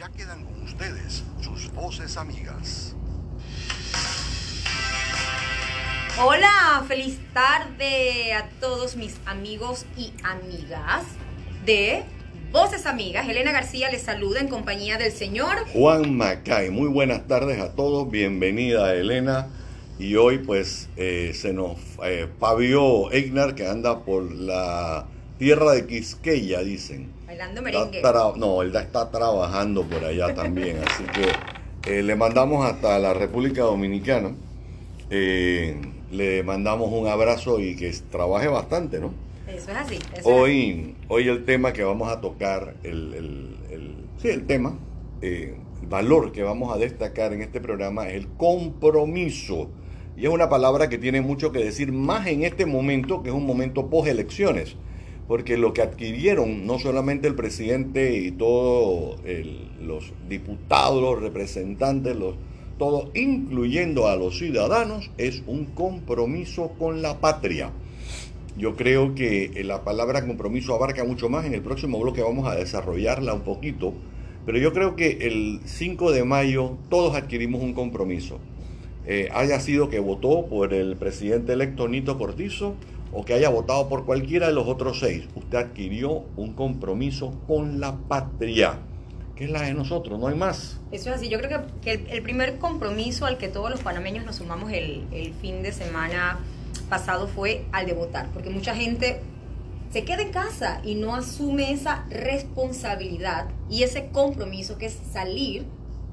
ya quedan con ustedes sus voces amigas. Hola, feliz tarde a todos mis amigos y amigas de Voces Amigas. Elena García les saluda en compañía del señor Juan Macay. Muy buenas tardes a todos, bienvenida Elena. Y hoy pues eh, se nos eh, pavió Eignar que anda por la tierra de Quisqueya, dicen. Bailando Merengue. no, él está trabajando por allá también, así que eh, le mandamos hasta la República Dominicana. Eh, le mandamos un abrazo y que trabaje bastante, ¿no? Eso es así. eso es Hoy, hoy el tema que vamos a tocar, el, el- el- sí, el tema, eh, el valor que vamos a destacar en este programa es el compromiso. Y es una palabra que tiene mucho que decir más en este momento, que es un momento post elecciones. Porque lo que adquirieron no solamente el presidente y todos los diputados, los representantes, los, todo, incluyendo a los ciudadanos, es un compromiso con la patria. Yo creo que eh, la palabra compromiso abarca mucho más. En el próximo bloque vamos a desarrollarla un poquito. Pero yo creo que el 5 de mayo todos adquirimos un compromiso. Eh, haya sido que votó por el presidente electo Nito Cortizo o que haya votado por cualquiera de los otros seis. Usted adquirió un compromiso con la patria, que es la de nosotros, no hay más. Eso es así. Yo creo que, el primer compromiso al que todos los panameños nos sumamos el, el fin de semana pasado fue al de votar, porque mucha gente se queda en casa y no asume esa responsabilidad y ese compromiso que es salir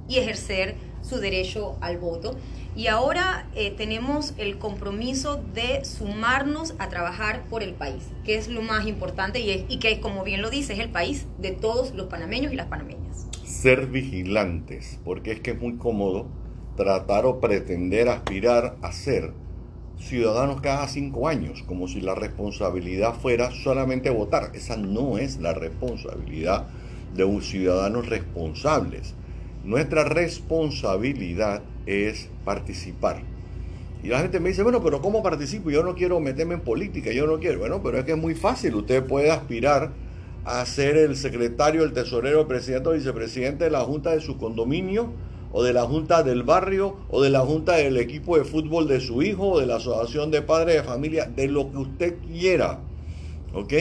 y ejercer su derecho al voto. Y ahora eh, tenemos el compromiso de sumarnos a trabajar por el país, que es lo más importante y, es- que, como bien lo dice, es el país de todos los panameños y las panameñas. ser vigilantes, porque es que es muy cómodo tratar o pretender aspirar a ser ciudadanos cada cinco años, como si la responsabilidad fuera solamente votar. Esa no es la responsabilidad de un ciudadano responsables. Nuestra responsabilidad es participar. Y la gente me dice, bueno, pero ¿cómo participo? Yo no quiero meterme en política, yo no quiero. Bueno, pero es que es muy fácil. Usted puede aspirar a ser el secretario, el tesorero, el presidente o vicepresidente de la junta de su condominio, o de la junta del barrio, o de la junta del equipo de fútbol de su hijo, o de la asociación de padres de familia, de lo que usted quiera. ¿Ok?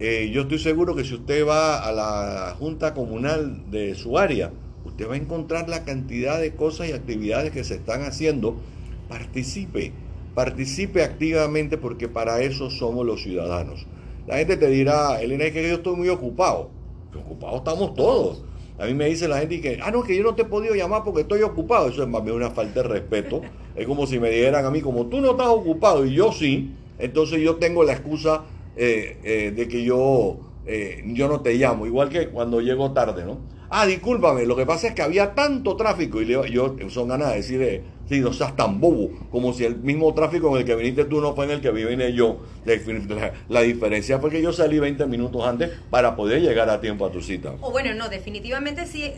Eh, yo estoy seguro que si usted va a la junta comunal de su área, usted va a encontrar la cantidad de cosas y actividades que se están haciendo. Participe, participe activamente porque para eso somos los ciudadanos. La gente te dirá, Elena, es que yo estoy muy ocupado. Ocupados estamos todos. A mí me dice la gente que, ah, no, que yo no te he podido llamar porque estoy ocupado. Eso es más bien una falta de respeto. Es como si me dijeran a mí, como tú no estás ocupado y yo sí, entonces yo tengo la excusa eh, eh, de que yo, eh, yo no te llamo. Igual que cuando llego tarde, ¿no? Ah, discúlpame, lo que pasa es que había tanto tráfico y le- yo son ganas de decir, eh, sí, no seas tan bobo, como si el mismo tráfico en el que viniste tú no fue en el que vine yo. La, diferencia fue que yo salí 20 minutos antes para poder llegar a tiempo a tu cita. O bueno, no, definitivamente sí.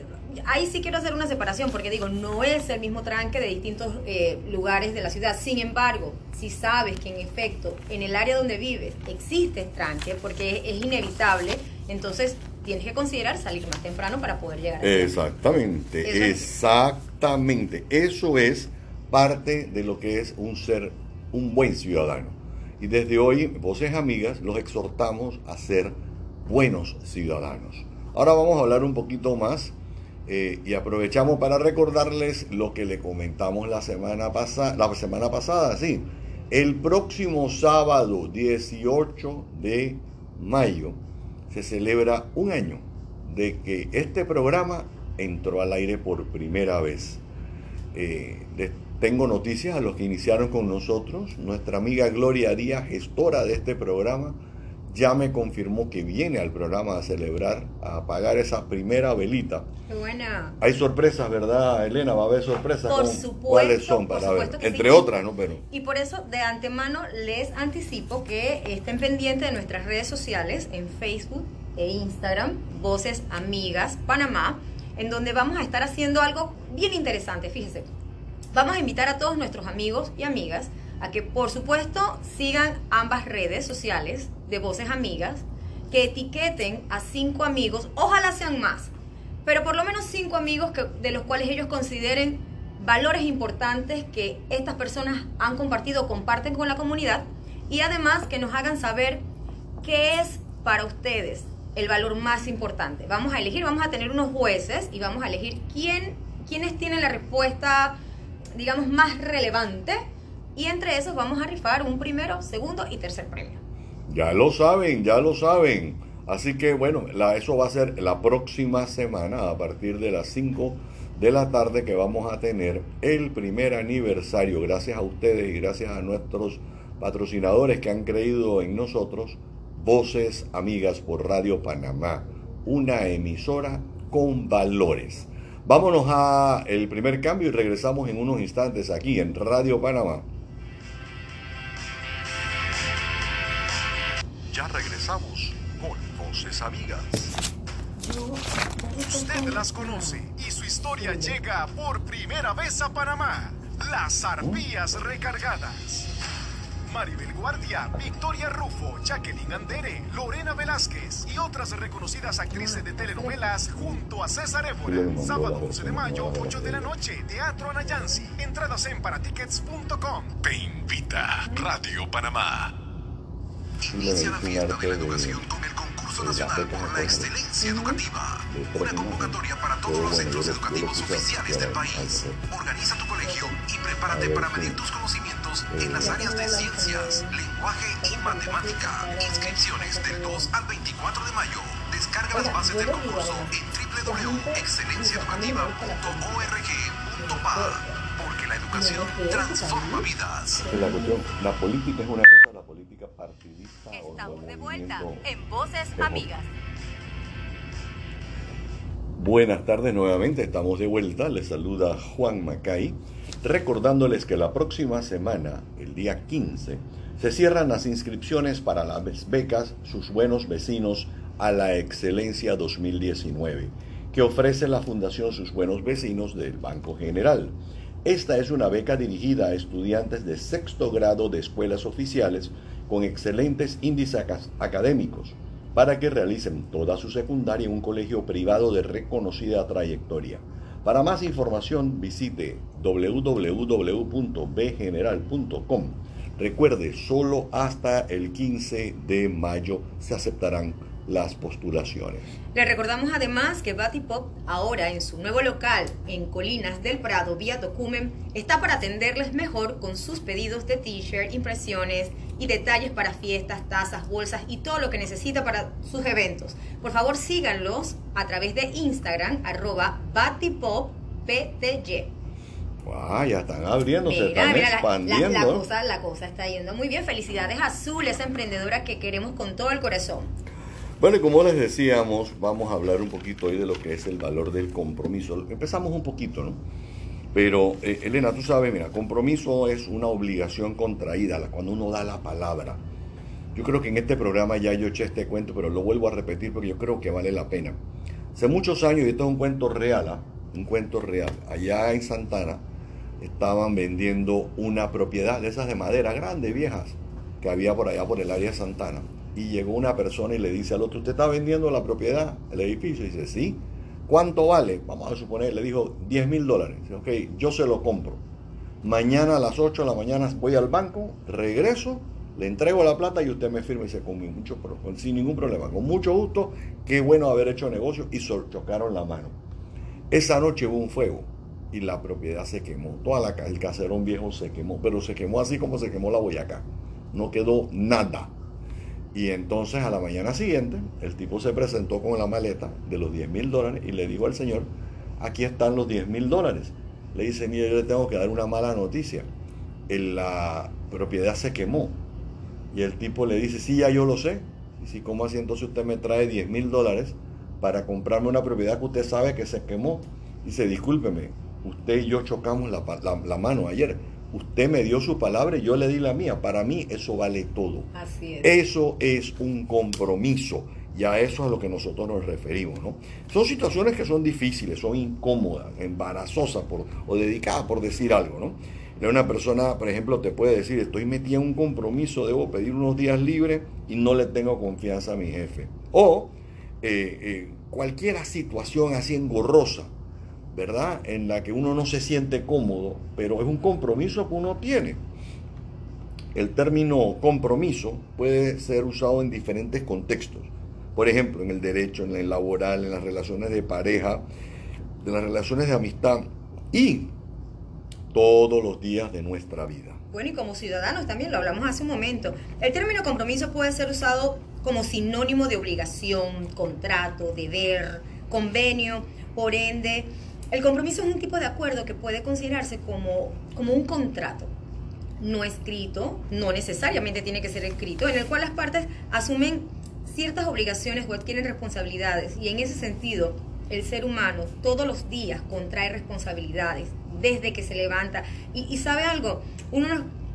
Ahí sí quiero hacer una separación porque digo, no es el mismo tranque de distintos eh, lugares de la ciudad. Sin embargo, si sabes que en efecto en el área donde vives existe tranque, porque es inevitable, entonces tienes que considerar salir más temprano para poder llegar. a. Exactamente, Eso es. exactamente. Eso es parte de lo que es un ser, un buen ciudadano. Y desde hoy, voces amigas, los exhortamos a ser buenos ciudadanos. Ahora vamos a hablar un poquito más eh, y aprovechamos para recordarles lo que le comentamos la semana pasada, la semana pasada, sí. El próximo sábado 18 de mayo se celebra un año de que este programa entró al aire por primera vez. Eh, tengo noticias a los que iniciaron con nosotros. Nuestra amiga Gloria Díaz, gestora de este programa, ya me confirmó que viene al programa a celebrar, a apagar esa primera velita. Qué buena. Hay sorpresas, ¿verdad, Elena? Va a haber sorpresas. Por ¿Cómo- supuesto, ¿Cuáles son para ver? Entre sí. otras, ¿no? Pero Y por eso de antemano les anticipo que estén pendientes de nuestras redes sociales en Facebook e Instagram, Voces Amigas Panamá, en donde vamos a estar haciendo algo bien interesante, fíjese. Vamos a invitar a todos nuestros amigos y amigas a que por supuesto sigan ambas redes sociales de Voces Amigas, que etiqueten a cinco amigos, ojalá sean más, pero por lo menos cinco amigos que, de los cuales ellos consideren valores importantes que estas personas han compartido, comparten con la comunidad y además que nos hagan saber qué es para ustedes el valor más importante. Vamos a elegir, vamos a tener unos jueces y vamos a elegir quién, quiénes tienen la respuesta, digamos, más relevante y entre esos vamos a rifar un primero, segundo y tercer premio. Ya lo saben, ya lo saben. Así que bueno, la, eso va a ser la próxima semana a partir de las 5 de la tarde que vamos a tener el primer aniversario. Gracias a ustedes y gracias a nuestros patrocinadores que han creído en nosotros. Voces Amigas por Radio Panamá, una emisora con valores. Vámonos a el primer cambio y regresamos en unos instantes aquí en Radio Panamá. Regresamos con Voces Amigas. Usted las conoce y su historia llega por primera vez a Panamá. Las arpías recargadas. Maribel Guardia, Victoria Rufo, Jacqueline Andere, Lorena Velázquez y otras reconocidas actrices de telenovelas junto a César Évora. Sábado 11 de mayo, 8 de la noche, Teatro Anayansi. Entradas en paratickets.com. Te invita Radio Panamá. Inicia la fiesta de la educación con el concurso nacional por la excelencia educativa. Una convocatoria para todos los centros educativos oficiales del país. Organiza tu colegio y prepárate para medir tus conocimientos en las áreas de ciencias, lenguaje y matemática. Inscripciones del 2 al 24 de mayo. Descarga las bases del concurso en www.excelenciaeducativa.org.pa porque la educación transforma vidas. La cuestión, la política es una partidista Estamos de vuelta en Voces Amigas. Buenas tardes nuevamente, estamos de vuelta. Les saluda Juan Macay, recordándoles que la próxima semana, el día 15, se cierran las inscripciones para las becas Sus Buenos Vecinos a la Excelencia 2019, que ofrece la Fundación Sus Buenos Vecinos del Banco General. Esta es una beca dirigida a estudiantes de sexto grado de escuelas oficiales con excelentes índices aca- académicos para que realicen toda su secundaria en un colegio privado de reconocida trayectoria. Para más información visite www.bgeneral.com. Recuerde, solo hasta el 15 de mayo se aceptarán las postulaciones. Le recordamos además que Batty Pop, ahora en su nuevo local en Colinas del Prado, vía Documen, está para atenderles mejor con sus pedidos de t-shirt, impresiones y detalles para fiestas, tazas, bolsas y todo lo que necesita para sus eventos. Por favor, síganlos a través de Instagram, arroba ya están abriendo, se Mira, están mira, la- la, expandiendo. la cosa, la cosa está yendo muy bien. Felicidades a Azul, esa emprendedora que queremos con todo el corazón. Bueno, y como les decíamos, vamos a hablar un poquito hoy de lo que es el valor del compromiso. Empezamos un poquito, ¿no? Pero, eh, Elena, tú sabes, mira, compromiso es una obligación contraída, cuando uno da la palabra. Yo creo que en este programa ya yo eché este cuento, pero lo vuelvo a repetir porque yo creo que vale la pena. Hace muchos años, y esto es un cuento real, ¿ah? un cuento real, allá en Santana estaban vendiendo una propiedad de esas de madera grandes, viejas, que había por allá por el área de Santana. Y llegó una persona y le dice al otro, ¿usted está vendiendo la propiedad, el edificio? Y dice, sí. ¿Cuánto vale? Vamos a suponer, le dijo 10 mil dólares. Ok, yo se lo compro. Mañana a las 8 de la mañana voy al banco, regreso, le entrego la plata y usted me firma y dice, con mucho, sin ningún problema, con mucho gusto, qué bueno haber hecho negocio y chocaron la mano. Esa noche hubo un fuego y la propiedad se quemó. Toda la, el caserón viejo se quemó, pero se quemó así como se quemó la Boyacá. No quedó nada. Y entonces a la mañana siguiente, el tipo se presentó con la maleta de los 10 mil dólares y le dijo al señor, aquí están los 10 mil dólares. Le dice, mire, yo le tengo que dar una mala noticia. La propiedad se quemó. Y el tipo le dice, sí, ya yo lo sé. Y si, ¿cómo así entonces usted me trae 10 mil dólares para comprarme una propiedad que usted sabe que se quemó? Dice, discúlpeme, usted y yo chocamos la mano ayer. Usted me dio su palabra y yo le di la mía. Para mí eso vale todo. Así es. Eso es un compromiso y a eso es a lo que nosotros nos referimos. ¿no? Son situaciones que son difíciles, son incómodas, embarazosas por, o dedicadas por decir algo. ¿no? Una persona, por ejemplo, te puede decir, estoy metida en un compromiso, debo pedir unos días libres y no le tengo confianza a mi jefe. O eh, eh, cualquier situación así engorrosa, ¿verdad? En la que uno no se siente cómodo, pero es un compromiso que uno tiene. El término compromiso puede ser usado en diferentes contextos. Por ejemplo, en el derecho, en el laboral, en las relaciones de pareja, en las relaciones de amistad y todos los días de nuestra vida. Bueno, y como ciudadanos también lo hablamos hace un momento. El término compromiso puede ser usado como sinónimo de obligación, contrato, deber, convenio. Por ende, el compromiso es un tipo de acuerdo que puede considerarse como, como un contrato no escrito, no necesariamente tiene que ser escrito, en el cual las partes asumen ciertas obligaciones o adquieren responsabilidades. Y en ese sentido, el ser humano todos los días contrae responsabilidades desde que se levanta. Y, sabe algo, uno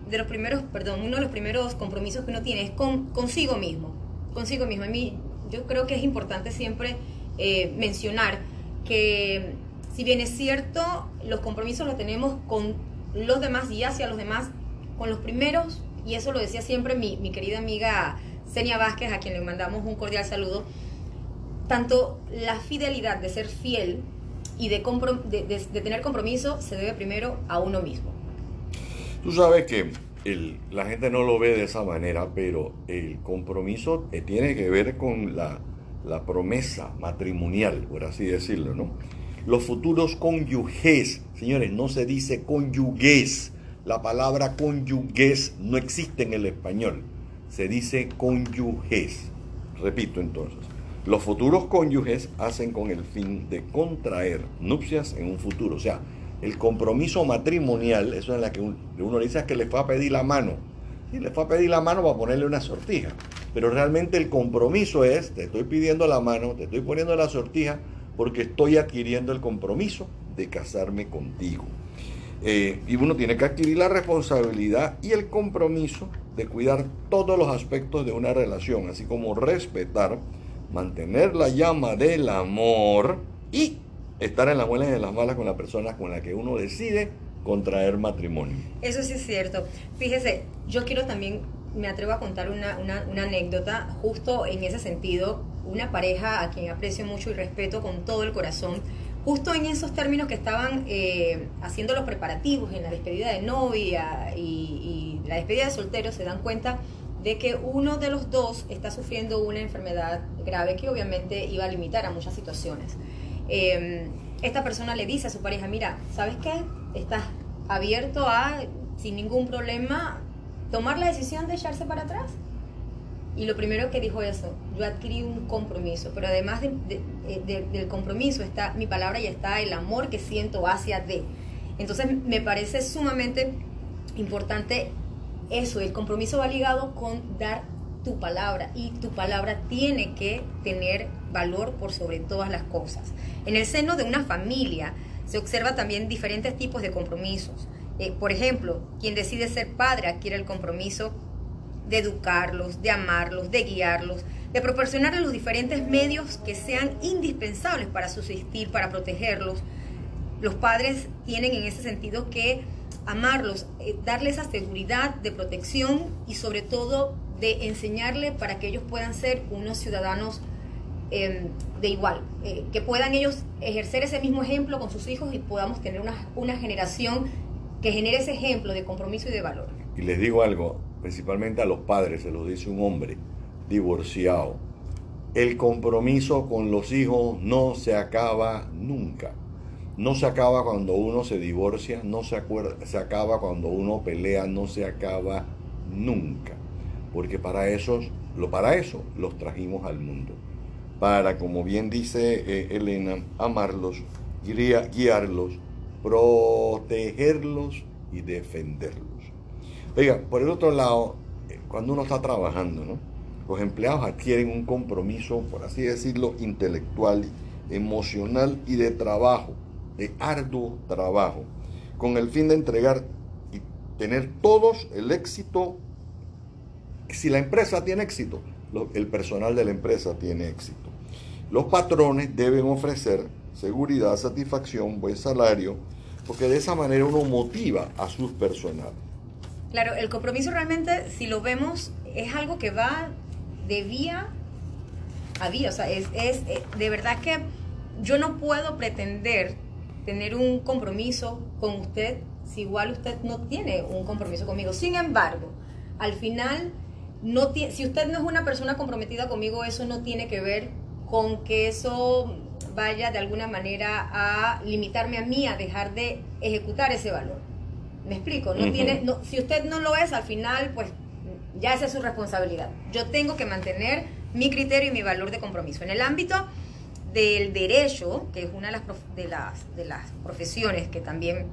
de los primeros, perdón, uno de los primeros compromisos que uno tiene es con, consigo mismo. Consigo mismo. A mí, yo creo que es importante siempre eh, mencionar que si bien es cierto, los compromisos los tenemos con los demás y hacia los demás, con los primeros, y eso lo decía siempre mi, mi querida amiga Senia Vázquez, a quien le mandamos un cordial saludo, tanto la fidelidad de ser fiel y de, de, tener compromiso se debe primero a uno mismo. Tú sabes que el, la gente no lo ve de esa manera, pero el compromiso eh, tiene que ver con la, la promesa matrimonial, por así decirlo, ¿no? Los futuros cónyuges, señores, no se dice cónyuges. La palabra cónyuges no existe en el español. Se dice cónyuges. Repito entonces. Los futuros cónyuges hacen con el fin de contraer nupcias en un futuro. O sea, el compromiso matrimonial, eso es la que uno dice que le fue a pedir la mano. Y le fue a pedir la mano para ponerle una sortija. Pero realmente el compromiso es, te estoy pidiendo la mano, te estoy poniendo la sortija, porque estoy adquiriendo el compromiso de casarme contigo. Eh, y uno tiene que adquirir la responsabilidad y el compromiso de cuidar todos los aspectos de una relación, así como respetar mantener la llama del amor y estar en las buenas y en las malas con la persona con la que uno decide contraer matrimonio. Eso sí es cierto. Fíjese, yo quiero también, me atrevo a contar una, una, anécdota justo en ese sentido, una pareja a quien aprecio mucho y respeto con todo el corazón, justo en esos términos que estaban eh, haciendo los preparativos en la despedida de novia y, la despedida de soltero, se dan cuenta de que uno de los dos está sufriendo una enfermedad grave que obviamente iba a limitar a muchas situaciones. Em, esta persona le dice a su pareja, mira, ¿sabes qué? Estás abierto a, sin ningún problema, tomar la decisión de echarse para atrás. Y lo primero que dijo eso, yo adquirí un compromiso, pero además del compromiso está mi palabra y está el amor que siento hacia de. Entonces me parece sumamente importante eso, el compromiso va ligado con dar tu palabra y tu palabra tiene que tener valor por sobre todas las cosas. En el seno de una familia se observa también diferentes tipos de compromisos. Eh, por ejemplo, quien decide ser padre adquiere el compromiso de educarlos, de amarlos, de guiarlos, de proporcionarles los diferentes medios que sean indispensables para subsistir, para protegerlos. Los padres tienen en ese sentido que amarlos, eh, darles esa seguridad de protección y sobre todo de enseñarle para que ellos puedan ser unos ciudadanos em, de igual, eh, que puedan ellos ejercer ese mismo ejemplo con sus hijos y podamos tener una, una generación que genere ese ejemplo de compromiso y de valor. Y les digo algo, principalmente a los padres, se lo dice un hombre divorciado, el compromiso con los hijos no se acaba nunca. No se acaba cuando uno se divorcia, no se, se acaba cuando uno pelea, no se acaba nunca. Porque para eso, lo, para eso los trajimos al mundo. Para, como bien dice eh, Elena, amarlos, guiarlos, protegerlos y defenderlos. Oiga, por el otro lado, eh, cuando uno está trabajando, los empleados adquieren un compromiso, por así decirlo, intelectual, emocional y de trabajo de arduo trabajo, con el fin de entregar y tener todos el éxito. Si la empresa tiene éxito, el personal de la empresa tiene éxito. Los patrones deben ofrecer seguridad, satisfacción, buen salario, porque de esa manera uno motiva a sus personal. Claro, el compromiso realmente, si lo vemos, es algo que va de vía había, o sea, es, es eh, de verdad que yo no puedo pretender tener un compromiso con usted si igual usted no tiene un compromiso conmigo. Sin embargo, al final, no si usted no es una persona comprometida conmigo, eso no tiene que ver con que eso vaya de alguna manera a limitarme a mí a dejar de ejecutar ese valor. ¿Me explico? No tiene, no, si usted no lo es, al final, pues ya esa es su responsabilidad. Yo tengo que mantener mi criterio y mi valor de compromiso. En el ámbito del derecho, que es una de las, de las, de las profesiones que también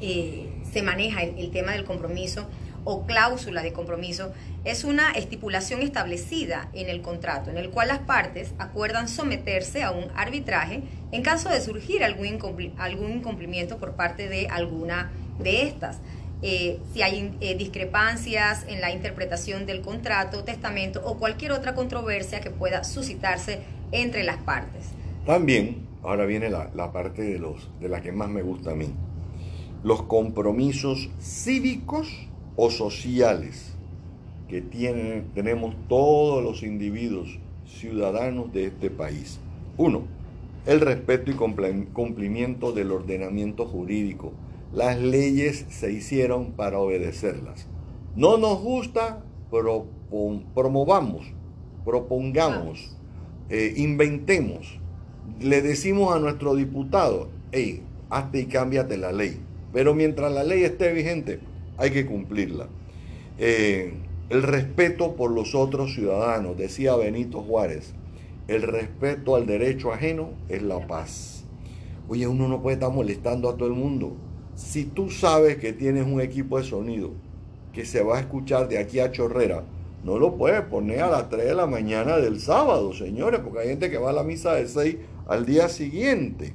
eh, se maneja el, tema del compromiso o cláusula de compromiso, es una estipulación establecida en el contrato, en el cual las partes acuerdan someterse a un arbitraje en caso de surgir algún, algún incumplimiento por parte de alguna de estas. Eh, si hay eh, discrepancias en la interpretación del contrato, testamento o cualquier otra controversia que pueda suscitarse entre las partes. También, ahora viene la, parte de, los, de la que más me gusta a mí, los compromisos cívicos o sociales que tienen, tenemos todos los individuos ciudadanos de este país. Uno, el respeto y cumplimiento del ordenamiento jurídico. Las leyes se hicieron para obedecerlas. No nos gusta, pero promovamos, propongamos, eh, inventemos. Le decimos a nuestro diputado, hey, hazte y cámbiate la ley. Pero mientras la ley esté vigente, hay que cumplirla. Eh, el respeto por los otros ciudadanos, decía Benito Juárez, el respeto al derecho ajeno es la paz. Oye, uno no puede estar molestando a todo el mundo. Si tú sabes que tienes un equipo de sonido que se va a escuchar de aquí a Chorrera, no lo puedes poner a las 3 de la mañana del sábado, señores, porque hay gente que va a la misa de 6 al día siguiente.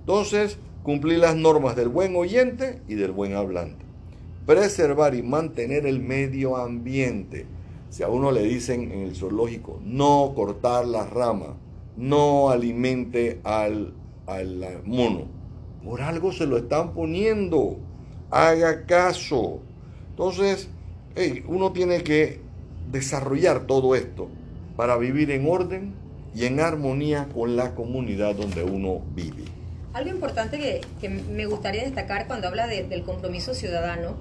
Entonces, cumplir las normas del buen oyente y del buen hablante. Preservar y mantener el medio ambiente. Si a uno le dicen en el zoológico, no cortar las ramas, no alimente al, al mono, por algo se lo están poniendo. Haga caso. Entonces, uno tiene que desarrollar todo esto para vivir en orden y en armonía con la comunidad donde uno vive. Algo importante que, me gustaría destacar cuando habla del compromiso ciudadano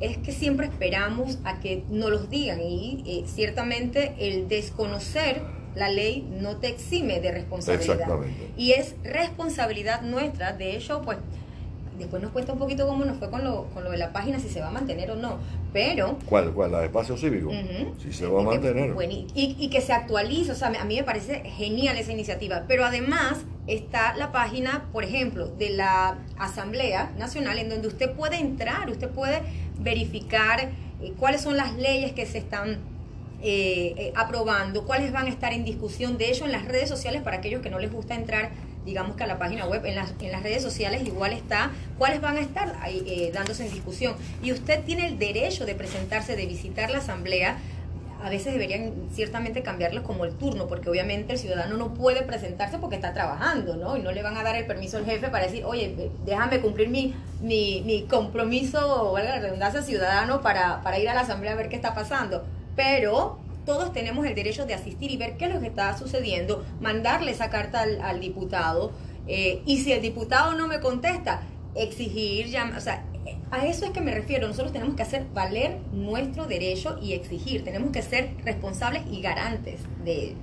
es que siempre esperamos a que nos los digan y eh, ciertamente el desconocer la ley no te exime de responsabilidad. Y es responsabilidad nuestra, de hecho, pues después nos cuesta un poquito cómo nos fue con lo, con lo de la página, si se va a mantener o no. Pero. ¿Cuál? ¿Cuál? ¿La de espacio cívico? Si se va a mantener. y, y, que se actualice, o sea, a mí me parece genial esa iniciativa. Pero además está la página, por ejemplo, de la Asamblea Nacional, en donde usted puede entrar, usted puede verificar eh, cuáles son las leyes que se están eh, eh, aprobando, cuáles van a estar en discusión. De hecho, en las redes sociales, para aquellos que no les gusta entrar digamos que a la página web, en las, en las redes sociales igual está cuáles van a estar eh, dándose en discusión. Y usted tiene el derecho de presentarse, de visitar la asamblea. A veces deberían ciertamente cambiarlos como el turno, porque obviamente el ciudadano no puede presentarse porque está trabajando, ¿no? Y no le van a dar el permiso al jefe para decir, oye, déjame cumplir mi, mi, mi compromiso, o valga la redundancia, ciudadano para, para ir a la asamblea a ver qué está pasando. Pero todos tenemos el derecho de asistir y ver qué es lo que está sucediendo, mandarle esa carta al, diputado eh, y si el diputado no me contesta, exigir, o sea, a eso es que me refiero, nosotros tenemos que hacer valer nuestro derecho y exigir, tenemos que ser responsables y garantes de ello.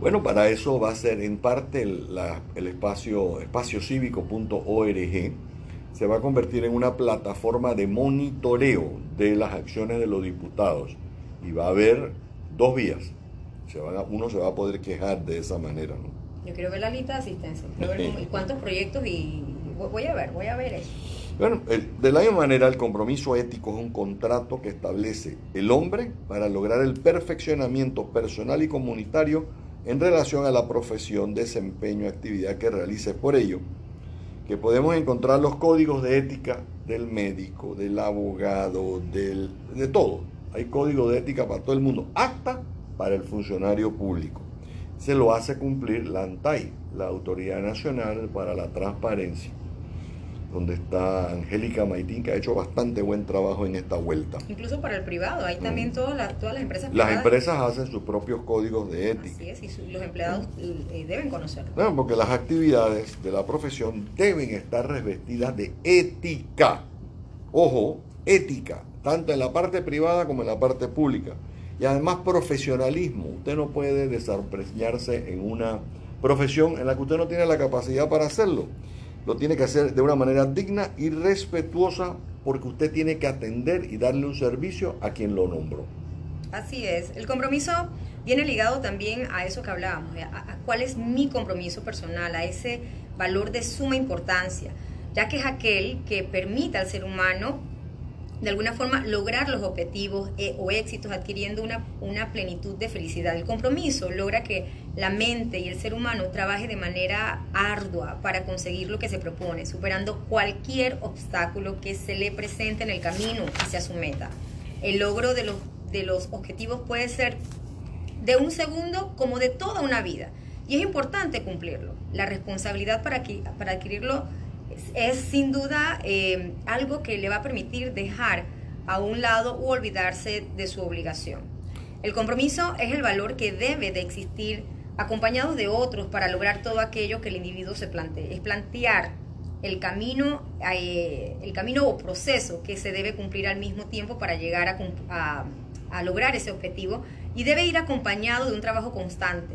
Bueno, para eso va a ser en parte el, el espacio espaciocívico.org se va a convertir en una plataforma de monitoreo de las acciones de los diputados y va a haber dos vías. Se uno se va a poder quejar de esa manera, ¿no? Yo quiero ver la lista de asistencia, quiero ver cuántos proyectos y voy a ver, voy a ver eso. Bueno, de la misma manera el compromiso ético es un contrato que establece el hombre para lograr el perfeccionamiento personal y comunitario en relación a la profesión, desempeño, actividad que realice por ello, que podemos encontrar los códigos de ética del médico, del abogado, del, de todo, hay código de ética para todo el mundo, hasta para el funcionario público. Se lo hace cumplir la ANTAI, la Autoridad Nacional para la Transparencia. Donde está Angélica Maitín, que ha hecho bastante buen trabajo en esta vuelta. Incluso para el privado, hay también todas, las, todas las empresas Las empresas hacen sus propios códigos de ética. Así es, y su- los empleados eh, deben conocerlo. No, porque las actividades de la profesión deben estar revestidas de ética. Ojo, ética, tanto en la parte privada como en la parte pública. Y además profesionalismo. Usted no puede desempeñarse en una profesión en la que usted no tiene la capacidad para hacerlo. Lo tiene que hacer de una manera digna y respetuosa porque usted tiene que atender y darle un servicio a quien lo nombró. Así es. El compromiso viene ligado también a eso que hablábamos, a, a cuál es mi compromiso personal, a ese valor de suma importancia, ya que es aquel que permite al ser humano de alguna forma lograr los objetivos eh, o éxitos adquiriendo una, una plenitud de felicidad. El compromiso logra que la mente y el ser humano trabaje de manera ardua para conseguir lo que se propone, superando cualquier obstáculo que se le presente en el camino hacia su meta. El logro de los, de los objetivos puede ser de un segundo como de toda una vida. Y es importante cumplirlo. La responsabilidad para, aquí- para adquirirlo es, sin duda eh, algo que le va a permitir dejar a un lado u olvidarse de su obligación. El compromiso es el valor que debe de existir acompañado de otros para lograr todo aquello que el individuo se plantee. Es plantear el camino, eh, el camino o proceso que se debe cumplir al mismo tiempo para llegar a- a lograr ese objetivo y debe ir acompañado de un trabajo constante,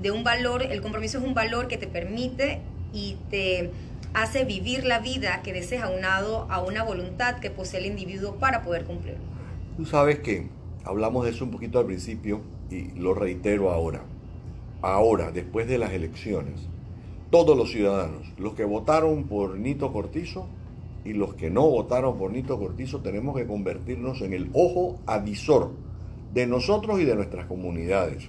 de un valor, el compromiso es un valor que te permite y te hace vivir la vida que deseas aunado a una voluntad que posee el individuo para poder cumplirlo. Tú sabes que hablamos de eso un poquito al principio y lo reitero ahora. Ahora, después de las elecciones, todos los ciudadanos, los que votaron por Nito Cortizo y los que no votaron por Nito Cortizo, tenemos que convertirnos en el ojo avisor de nosotros y de nuestras comunidades.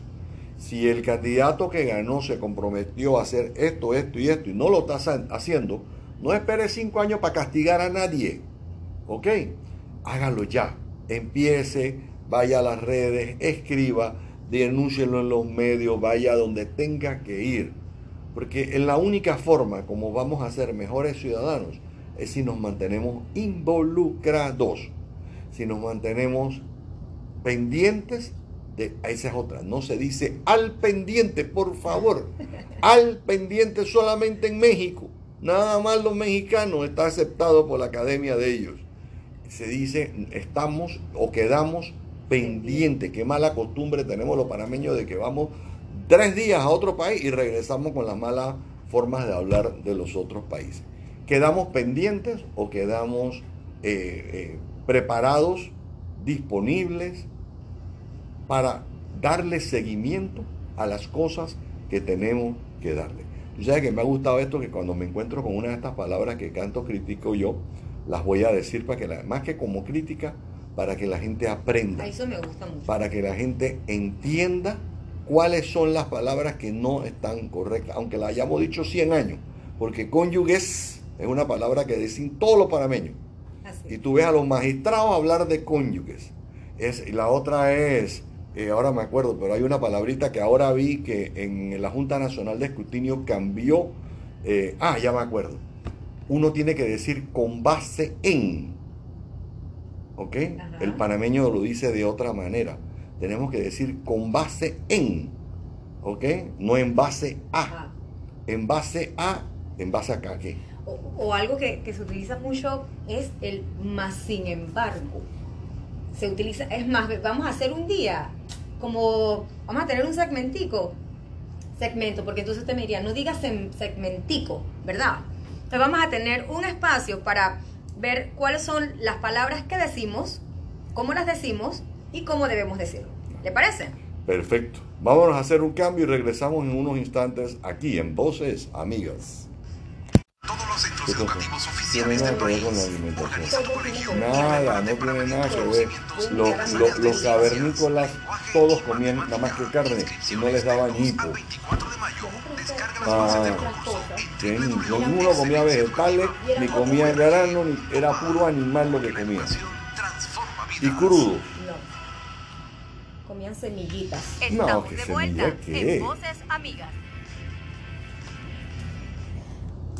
Si el candidato que ganó se comprometió a hacer esto, esto y esto y no lo está haciendo, no espere cinco años para castigar a nadie. ¿Ok? Hágalo ya. Empiece, vaya a las redes, escriba, denúncielo en los medios, vaya donde tenga que ir. Porque en la única forma como vamos a ser mejores ciudadanos es si nos mantenemos involucrados, si nos mantenemos pendientes de esa es otra, no se dice al pendiente, por favor. Al pendiente solamente en México. Nada más los mexicanos está aceptado por la academia de ellos. Se dice estamos o quedamos pendientes. Qué mala costumbre tenemos los panameños de que vamos tres días a otro país y regresamos con las malas formas de hablar de los otros países. ¿Quedamos pendientes o quedamos eh, eh, preparados, disponibles para darle seguimiento a las cosas que tenemos que darle? Tú sabes que me ha gustado esto que cuando me encuentro con una de estas palabras que canto critico yo, las voy a decir para que la, más que como crítica, para que la gente aprenda A eso me gusta mucho. para que la gente entienda cuáles son las palabras que no están correctas, aunque la hayamos dicho 100 años, porque cónyuges es una palabra que dicen todos los panameños. Así. Y tú ves a los magistrados hablar de cónyuges. Es, y la otra es, eh, ahora me acuerdo, pero hay una palabrita que ahora vi que en la Junta Nacional de Escrutinio cambió. eh, ah, ya me acuerdo. Uno tiene que decir con base en. ¿Ok? Ajá. El panameño lo dice de otra manera. Tenemos que decir con base en. ¿Ok? No en base a. Ajá. En base a. En base a ¿qué? O, o algo que, que se utiliza mucho es el más sin embargo. Se utiliza, es más, vamos a hacer un día, como vamos a tener un segmentico, segmento, porque entonces usted me diría, no digas segmentico, ¿verdad? Entonces vamos a tener un espacio para ver cuáles son las palabras que decimos, cómo las decimos y cómo debemos decirlo. ¿Le parece? Perfecto. Vámonos a hacer un cambio y regresamos en unos instantes aquí en Voces Amigas. Todos los centros educativos oficiales nada del que ver país. con la alimentación. Organiza tu colegio Nada, no tiene nada que ver. Los, los, cavernícolas todos comían nada más que carne y no les daban hipo. 24 de mayo. Descarga las Ah, que ninguno comía vegetales, ni comía grano, ni era puro animal lo que comía. Y crudo. No. Comían semillitas. No, Estamos que de semilla, vuelta ¿qué? en Voces Amigas.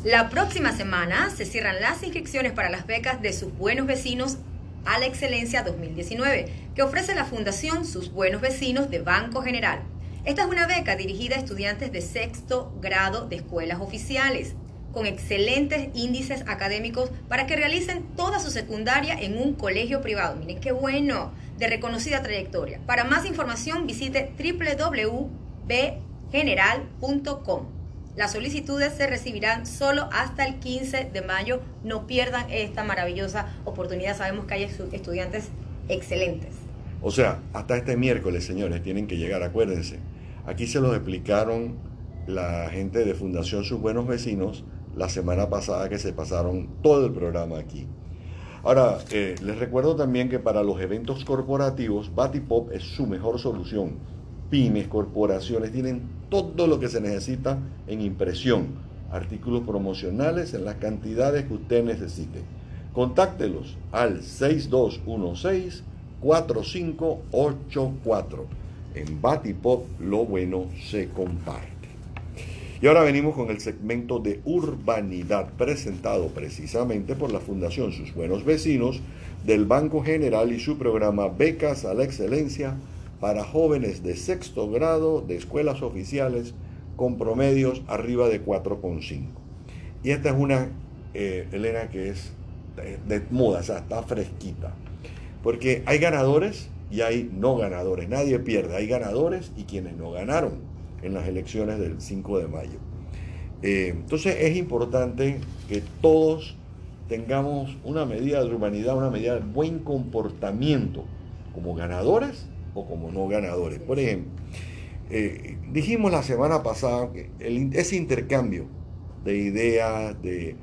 La próxima semana se cierran las inscripciones para las becas de sus buenos vecinos a la Excelencia 2019, que ofrece la Fundación Sus Buenos Vecinos de Banco General. Esta es una beca dirigida a estudiantes de sexto grado de escuelas oficiales, con excelentes índices académicos para que realicen toda su secundaria en un colegio privado. Miren qué bueno, de reconocida trayectoria. Para más información visite www.bgeneral.com. Las solicitudes se recibirán solo hasta el 15 de mayo. No pierdan esta maravillosa oportunidad. Sabemos que hay estudiantes excelentes. O sea, hasta este miércoles, señores, tienen que llegar, acuérdense. Aquí se los explicaron la gente de Fundación Sus Buenos Vecinos la semana pasada que se pasaron todo el programa aquí. Ahora, eh, les recuerdo también que para los eventos corporativos, Batipop es su mejor solución pymes, corporaciones, tienen todo lo que se necesita en impresión, artículos promocionales en las cantidades que usted necesite. Contáctelos al 6216-4584. En Batipop lo bueno se comparte. Y ahora venimos con el segmento de urbanidad presentado precisamente por la Fundación Sus Buenos Vecinos del Banco General y su programa Becas a la Excelencia para jóvenes de sexto grado de escuelas oficiales con promedios arriba de 4,5. Y esta es una, eh, Elena, que es de, moda, o sea, está fresquita. Porque hay ganadores y hay no ganadores. Nadie pierde. Hay ganadores y quienes no ganaron en las elecciones del 5 de mayo. Eh, entonces es importante que todos tengamos una medida de humanidad, una medida de buen comportamiento como ganadores o como no ganadores. Por ejemplo, eh, dijimos la semana pasada que ese intercambio de ideas, de,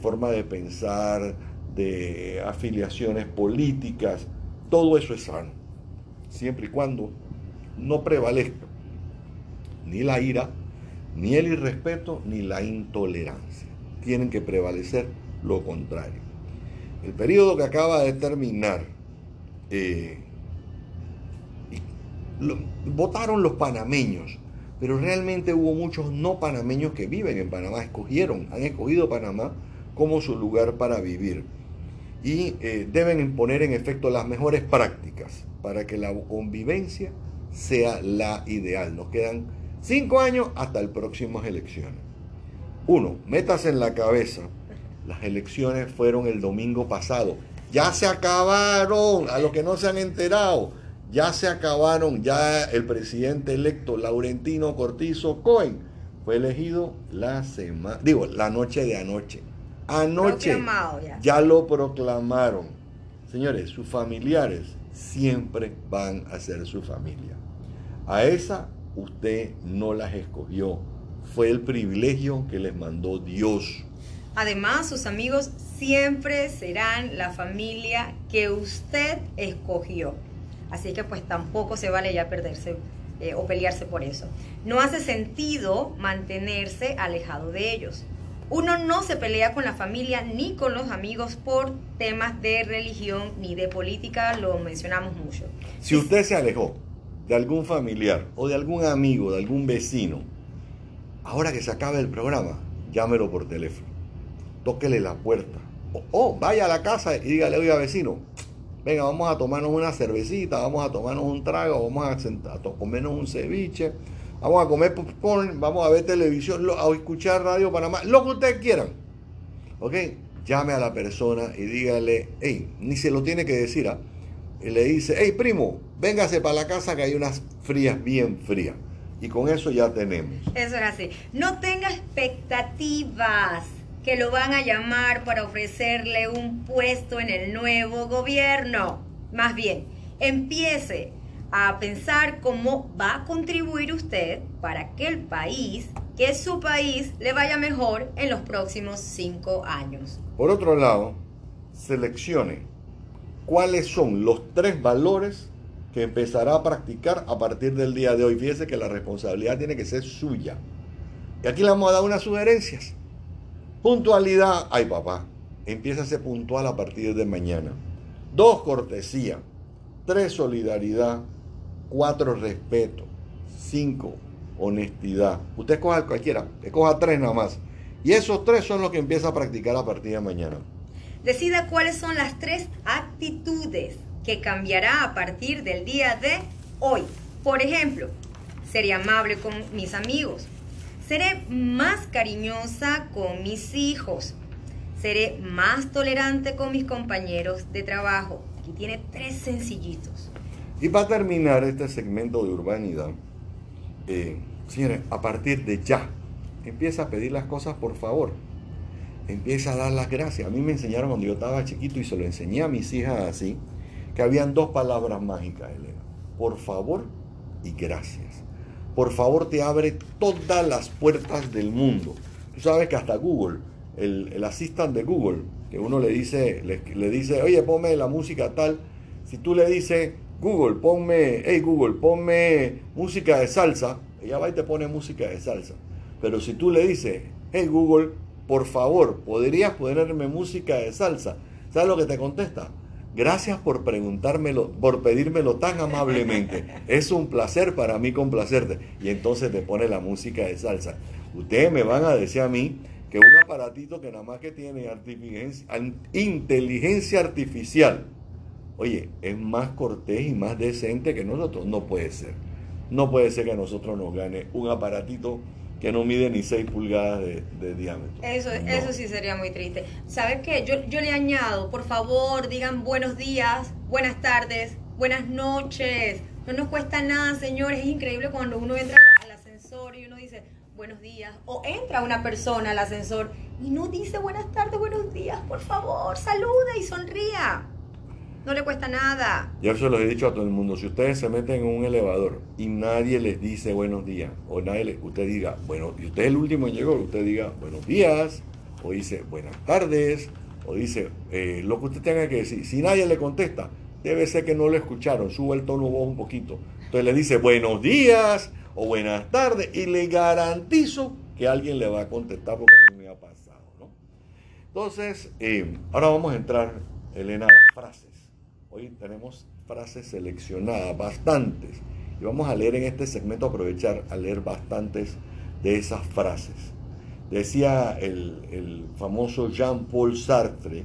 forma de pensar, de afiliaciones políticas, todo eso es sano, siempre y cuando no prevalezca ni la ira, ni el irrespeto, ni la intolerancia. Tienen que prevalecer lo contrario. El periodo que acaba de terminar eh, votaron los panameños, pero realmente hubo muchos no panameños que viven en Panamá, escogieron, han escogido Panamá como su lugar para vivir. Y eh, deben poner en efecto las mejores prácticas para que la convivencia sea la ideal. Nos quedan cinco años hasta las próximas elecciones. Uno, métase en la cabeza, las elecciones fueron el domingo pasado. Ya se acabaron, a los que no se han enterado ya se acabaron, ya el presidente electo Laurentino Cortizo Cohen fue elegido la semana, digo, la noche de anoche. Anoche ya. ya lo proclamaron. Señores, sus familiares siempre van a ser su familia. A esa usted no las escogió. Fue el privilegio que les mandó Dios. Además, sus amigos siempre serán la familia que usted escogió. Así que pues tampoco se vale ya perderse eh, o pelearse por eso. No hace sentido mantenerse alejado de ellos. Uno no se pelea con la familia ni con los amigos por temas de religión ni de política, lo mencionamos mucho. Si usted se alejó de algún familiar o de algún amigo, de algún vecino, ahora que se acabe el programa, llámelo por teléfono, tóquele la puerta. O vaya a la casa y dígale, oiga vecino, venga, vamos a tomarnos una cervecita, vamos a tomarnos un trago, vamos a, a comernos un ceviche, vamos a comer popcorn, vamos a ver televisión, a escuchar Radio Panamá, lo que ustedes quieran. ¿Ok? Llame a la persona y dígale, hey, ni se lo tiene que decir, ¿ah? y le dice, hey primo, véngase para la casa que hay unas frías bien frías. Y con eso ya tenemos. Eso es así. No tenga expectativas que lo van a llamar para ofrecerle un puesto en el nuevo gobierno. Más bien, empiece a pensar cómo va a contribuir usted para que el país, que su país, le vaya mejor en los próximos cinco años. Por otro lado, seleccione cuáles son los tres valores que empezará a practicar a partir del día de hoy. Fíjese que la responsabilidad tiene que ser suya. Y aquí le vamos a dar unas sugerencias. Puntualidad, ay papá, empieza a ser puntual a partir de mañana. Dos, cortesía. Tres, solidaridad. Cuatro, respeto. Cinco, honestidad. Usted coja cualquiera, escoja tres nada más. Y esos tres son los que empieza a practicar a partir de mañana. Decida cuáles son las tres actitudes que cambiará a partir del día de hoy. Por ejemplo, seré amable con mis amigos. Seré más cariñosa con mis hijos. Seré más tolerante con mis compañeros de trabajo. Aquí tiene tres sencillitos. Y para terminar este segmento de urbanidad, eh, señores, a partir de ya, empieza a pedir las cosas por favor. Empieza a dar las gracias. A mí me enseñaron cuando yo estaba chiquito y se lo enseñé a mis hijas así, que habían dos palabras mágicas, Elena. Por favor y gracias. Por favor te abre todas las puertas del mundo. Tú sabes que hasta Google, el, el de Google, que uno le dice, le, le dice, oye, ponme la música tal. Si tú le dices, Google, ponme, hey Google, ponme música de salsa, ella va y te pone música de salsa. Pero si tú le dices, hey Google, por favor, ¿podrías ponerme música de salsa? ¿Sabes lo que te contesta? Gracias por preguntármelo, por pedírmelo tan amablemente. Es un placer para mí complacerte. Y entonces te pone la música de salsa. Ustedes me van a decir a mí que un aparatito que nada más que tiene inteligencia artificial, oye, es más cortés y más decente que nosotros. No puede ser. No puede ser que a nosotros nos gane un aparatito que no mide ni 6 pulgadas de, diámetro. Eso, eso sí sería muy triste. ¿Sabes qué? Yo, yo le añado, por favor, digan buenos días, buenas tardes, buenas noches. No nos cuesta nada, señores. Es increíble cuando uno entra al ascensor y uno dice buenos días. O entra una persona al ascensor y no dice buenas tardes, buenos días. Por favor, saluda y sonría. No le cuesta nada. Yo se los he dicho a todo el mundo. Si ustedes se meten en un elevador y nadie les dice buenos días, o nadie les, usted diga, bueno, y usted es el último en llegar, usted diga buenos días, o dice buenas tardes, o dice eh, lo que usted tenga que decir. Si nadie le contesta, debe ser que no lo escucharon. Sube el tono voz un poquito. Entonces le dice buenos días o buenas tardes y le garantizo que alguien le va a contestar porque a mí me ha pasado. ¿no? Entonces, eh, ahora vamos a entrar, Elena, a las frases. Hoy tenemos frases seleccionadas, bastantes. Y vamos a leer en este segmento, aprovechar a leer bastantes de esas frases. Decía el, el famoso Jean-Paul Sartre,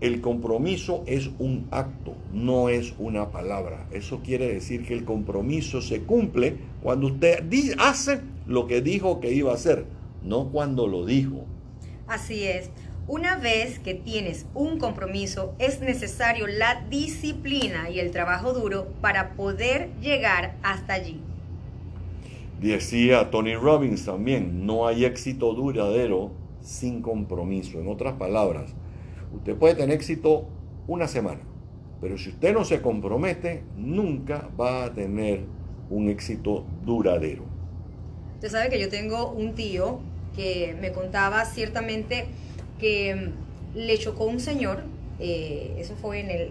el compromiso es un acto, no es una palabra. Eso quiere decir que el compromiso se cumple cuando usted hace lo que dijo que iba a hacer, no cuando lo dijo. Así es. Una vez que tienes un compromiso, es necesario la disciplina y el trabajo duro para poder llegar hasta allí. Decía Tony Robbins también, no hay éxito duradero sin compromiso. En otras palabras, usted puede tener éxito una semana, pero si usted no se compromete, nunca va a tener un éxito duradero. Usted sabe que yo tengo un tío que me contaba ciertamente que mm, le chocó un señor, eh, eso fue en el,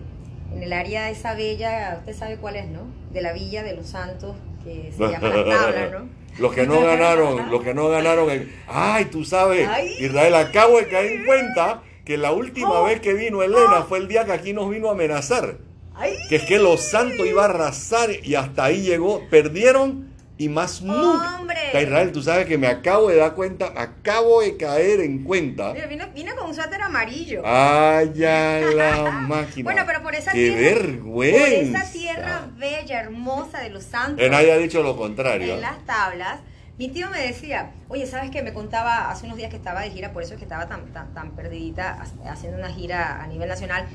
en el área de esa bella, usted sabe cuál es, ¿no? De la Villa de los Santos, que se llama La Tabla, ¿no? los que no ganaron, los que no ganaron, ay, tú sabes, Israel, acabo de caer en cuenta que la última oh. vez que vino Elena oh. fue el día que aquí nos vino a amenazar. Que es que los santos iba a arrasar y hasta ahí llegó. Perdieron y más nunca. Israel, tú sabes que me acabo de dar cuenta, acabo de caer en cuenta. vino, con un suéter amarillo. Ay, ya la máquina. Bueno, pero por esa Qué tierra. vergüenza. Por esa tierra bella, hermosa de los santos. Que nadie ha dicho lo contrario. En las tablas. Mi tío me decía, oye, ¿sabes qué? Me contaba hace unos días que estaba de gira, por eso es que estaba tan, tan, tan perdidita haciendo una gira a nivel nacional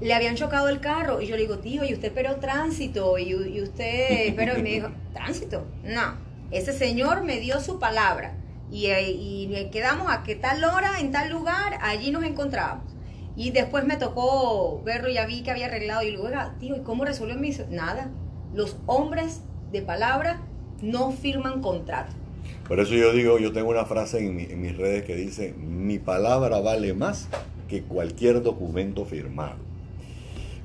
le habían chocado el carro y yo le digo, tío, ¿y usted esperó tránsito? Y, usted, pero me dijo, ¿tránsito? No, ese señor me dio su palabra y, eh, y quedamos a que tal hora, en tal lugar, allí nos encontrábamos. Y después me tocó verlo y ya vi que había arreglado y luego, tío, ¿y cómo resolvió mi... Nada, los hombres de palabra no firman contrato. Por eso yo digo, yo tengo una frase en mis redes que dice, mi palabra vale más que cualquier documento firmado.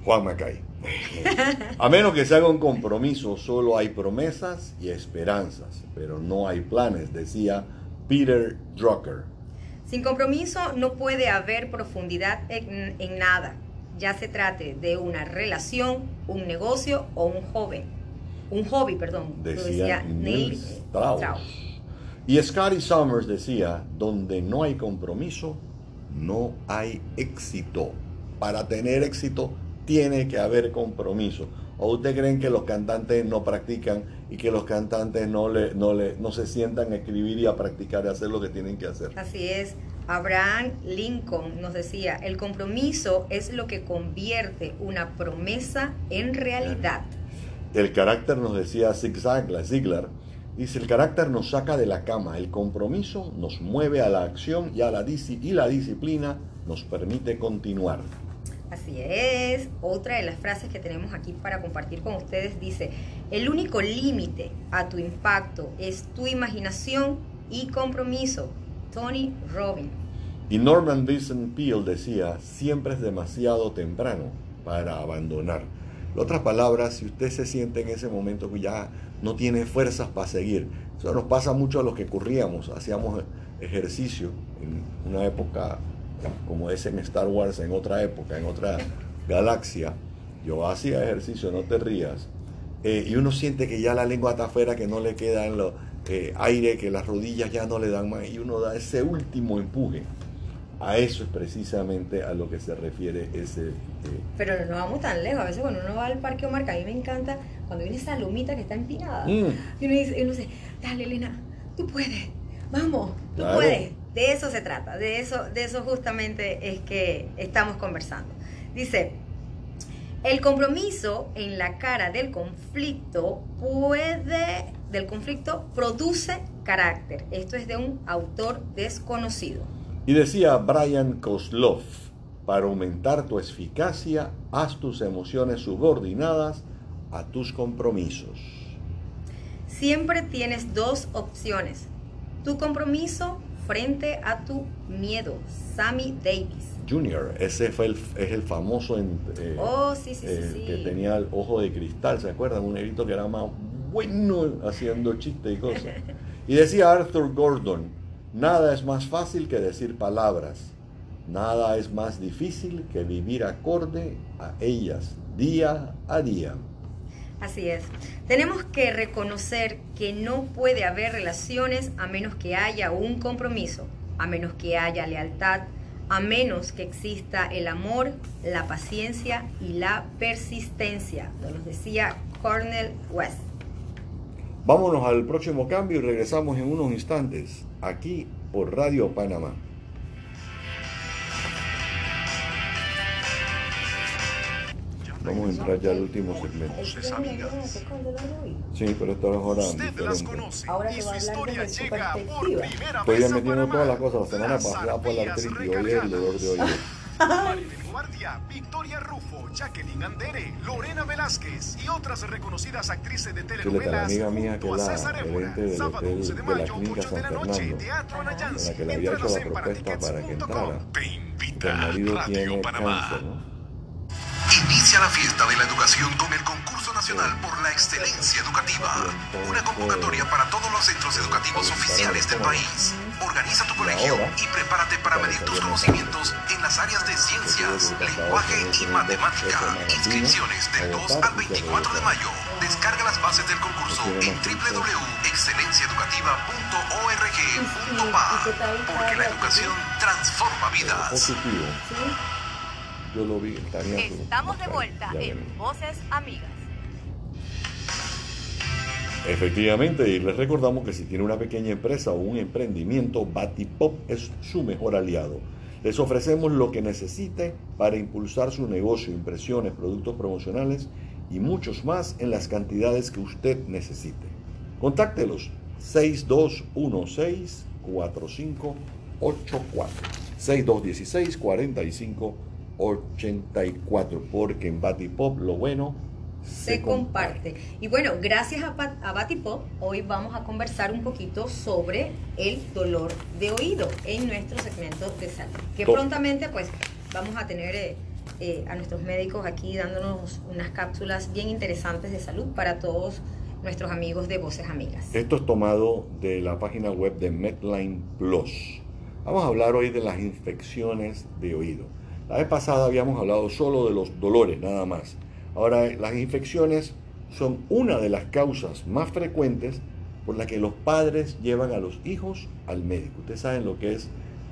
Juan Macay. A menos que se haga un compromiso, solo hay promesas y esperanzas, pero no hay planes, decía Peter Drucker. Sin compromiso no puede haber profundidad en, nada, ya se trate de una relación, un negocio o un joven. Un hobby, perdón. Decía, Neil Strauss. Y Scotty Summers decía, donde no hay compromiso, no hay éxito. Para tener éxito tiene que haber compromiso. ¿O usted creen que los cantantes no practican y que los cantantes no, le, no, le, no se sientan a escribir y a practicar y hacer lo que tienen que hacer? Así es. Abraham Lincoln nos decía, el compromiso es lo que convierte una promesa en realidad. El carácter nos decía Zig Ziglar, dice, el carácter nos saca de la cama, el compromiso nos mueve a la acción y, a la, y la disciplina nos permite continuar. Así es. Otra de las frases que tenemos aquí para compartir con ustedes dice, el único límite a tu impacto es tu imaginación y compromiso. Tony Robbins. Y Norman Vincent Peale decía, siempre es demasiado temprano para abandonar. En otras palabras, si usted se siente en ese momento que ya no tiene fuerzas para seguir, eso nos pasa mucho a los que corríamos, hacíamos ejercicio en una época como es en Star Wars en otra época, en otra galaxia, yo hacía ejercicio, no te rías, eh, y uno siente que ya la lengua está afuera, que no le queda en lo, eh, aire, que las rodillas ya no le dan más, y uno da ese último empuje. A eso es precisamente a lo que se refiere ese... Eh, Pero no vamos tan lejos, a veces cuando uno va al Parque Omar, que a mí me encanta, cuando viene esa lomita que está empinada, mm. y uno dice, uno dice, dale Elena, tú puedes, vamos, tú puedes de eso se trata, de eso, de eso justamente es que estamos conversando. Dice, el compromiso en la cara del conflicto puede, del conflicto produce carácter. Esto es de un autor desconocido. Y decía Brian Kozlov, para aumentar tu eficacia, haz tus emociones subordinadas a tus compromisos. Siempre tienes dos opciones, tu compromiso frente a tu miedo, Sammy Davis. Junior, ese fue el, es el famoso en, eh, oh, sí, sí, eh, que tenía el ojo de cristal, ¿se acuerdan? Un negrito que era más bueno haciendo chistes y cosas. Y decía Arthur Gordon, nada es más fácil que decir palabras, nada es más difícil que vivir acorde a ellas día a día. Así es. Tenemos que reconocer que no puede haber relaciones a menos que haya un compromiso, a menos que haya lealtad, a menos que exista el amor, la paciencia y la persistencia. Nos decía Cornel West. Vámonos al próximo cambio y regresamos en unos instantes aquí por Radio Panamá. Vamos a entrar ya al último segmento. Sí, pero esto es ahora diferente. Ahora se va a hablar desde su perspectiva. Estoy ya metiendo todas las cosas. La semana pasada por la artritis y hoy el dolor de oído. Maribel Guardia, Victoria Rufo, Jacqueline Andere, Lorena Velázquez y otras reconocidas actrices de telenovelas. la amiga mía que la gerente del hotel de la clínica San Fernando, en la que le había hecho la propuesta para que entrara. Te invita el marido tiene cáncer, ¿no? Inicia la fiesta de la educación con el concurso nacional por la excelencia educativa. Una convocatoria para todos los centros educativos oficiales del país. Organiza tu colegio y prepárate para medir tus conocimientos en las áreas de ciencias, lenguaje y matemática. Inscripciones del 2 al 24 de mayo. Descarga las bases del concurso en www.excelenciaeducativa.org.pa porque la educación transforma vidas. Yo lo vi, Estamos de vuelta en Voces Amigas. Efectivamente, y les recordamos que si tiene una pequeña empresa o un emprendimiento, Batipop es su mejor aliado. Les ofrecemos lo que necesite para impulsar su negocio, impresiones, productos promocionales y muchos más en las cantidades que usted necesite. Contáctelos 6216 4584 6216 45 84, porque en Batipop lo bueno se, comparte. Y bueno, gracias a, a Batipop, hoy vamos a conversar un poquito sobre el dolor de oído en nuestro segmento de salud. Que prontamente pues vamos a tener eh, eh, a nuestros médicos aquí dándonos unas cápsulas bien interesantes de salud para todos nuestros amigos de Voces Amigas. Esto es tomado de la página web de Medline Plus. Vamos a hablar hoy de las infecciones de oído. La vez pasada habíamos hablado solo de los dolores, nada más. Ahora, las infecciones son una de las causas más frecuentes por la que los padres llevan a los hijos al médico. Ustedes saben lo que es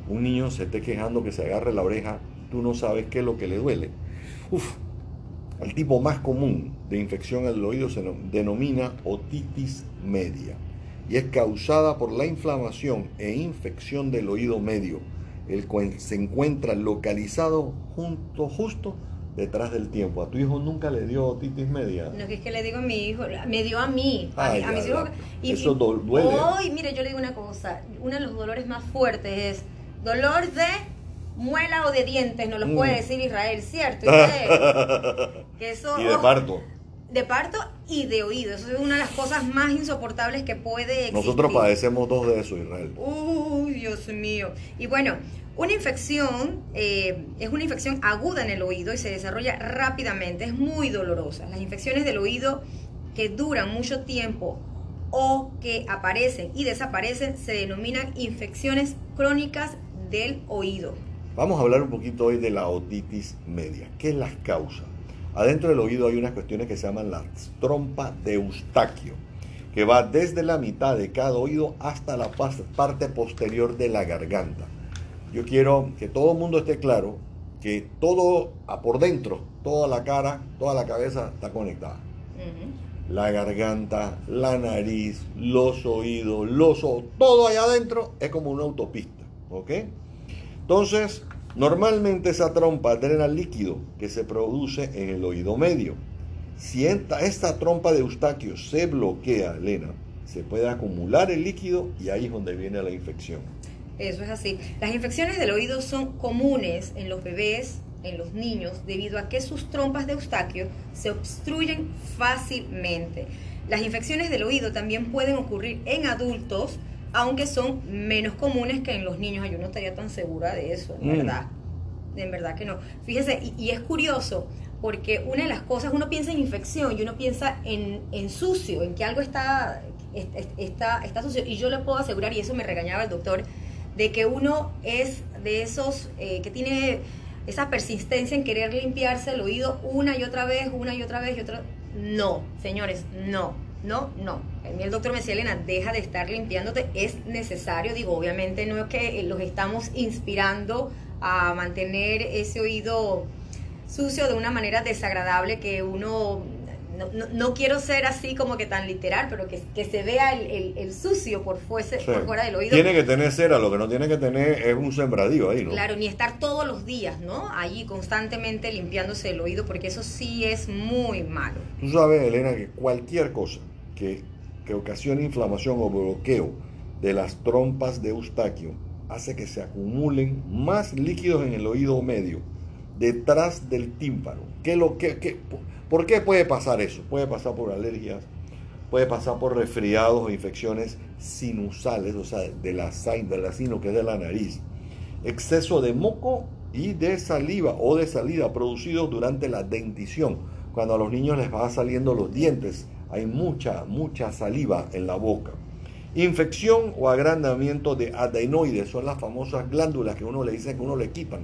un niño se esté quejando que se agarre la oreja, tú no sabes qué es lo que le duele. Uf, el tipo más común de infección al oído se denomina otitis media y es causada por la inflamación e infección del oído medio, el cual se encuentra localizado junto, justo detrás del tiempo. ¿A tu hijo nunca le dio otitis media? No, que es que le digo a mi hijo, me dio a mí, a, mis hijos. Y, Eso duele. Hoy, mire, yo le digo una cosa, uno de los dolores más fuertes es dolor de muela o de dientes, no lo puede mm. decir Israel, ¿cierto? que eso, y de parto. De parto y de oído. Eso es una de las cosas más insoportables que puede existir. Nosotros padecemos dos de eso, Israel. Uy, Dios mío. Y bueno, una infección eh, es una infección aguda en el oído y se desarrolla rápidamente, es muy dolorosa. Las infecciones del oído que duran mucho tiempo o que aparecen y desaparecen se denominan infecciones crónicas del oído. Vamos a hablar un poquito hoy de la otitis media. ¿Qué es las causas? Adentro del oído hay unas cuestiones que se llaman la trompa de Eustaquio, que va desde la mitad de cada oído hasta la parte posterior de la garganta yo quiero que todo el mundo esté claro que todo por dentro, toda la cara, toda la cabeza está conectada. La garganta, la nariz, los oídos, los ojos, todo allá adentro es como una autopista. ¿Ok? Entonces, normalmente esa trompa drena líquido que se produce en el oído medio. Si esta, trompa de Eustaquio se bloquea, Elena, se puede acumular el líquido y ahí es donde viene la infección. Eso es así. Las infecciones del oído son comunes en los bebés, en los niños, debido a que sus trompas de Eustaquio se obstruyen fácilmente. Las infecciones del oído también pueden ocurrir en adultos, aunque son menos comunes que en los niños. Yo no estaría tan segura de eso, en mm. verdad. En verdad que no. Fíjese, y, es curioso, porque una de las cosas, uno piensa en infección y uno piensa en, en sucio, en que algo está, está, está sucio. Y yo le puedo asegurar, y eso me regañaba el doctor, de que uno es de esos que tiene esa persistencia en querer limpiarse el oído una y otra vez, una y otra vez y otra. No, señores, no, no, no. El doctor me decía, Elena, deja de estar limpiándote, es necesario. Digo, obviamente no es que los estamos inspirando a mantener ese oído sucio de una manera desagradable que uno no, quiero ser así como que tan literal, pero que, se vea el, sucio por, fuese, por fuera del oído. Tiene que tener cera, lo que no tiene que tener es un sembradío ahí, ¿no? Claro, ni estar todos los días, ¿no? Allí constantemente limpiándose el oído, porque eso sí es muy malo. Tú sabes, Elena, que cualquier cosa que, ocasione inflamación o bloqueo de las trompas de Eustaquio hace que se acumulen más líquidos en el oído medio, detrás del tímpano. ¿Qué lo que, que ¿Por qué puede pasar eso? Puede pasar por alergias, puede pasar por resfriados o infecciones sinusales, o sea, de la, de la sino, que es de la nariz. Exceso de moco y de saliva o de salida producidos durante la dentición. Cuando a los niños les va saliendo los dientes, hay mucha, mucha saliva en la boca. Infección o agrandamiento de adenoides, son las famosas glándulas que uno le dice que uno le quitan.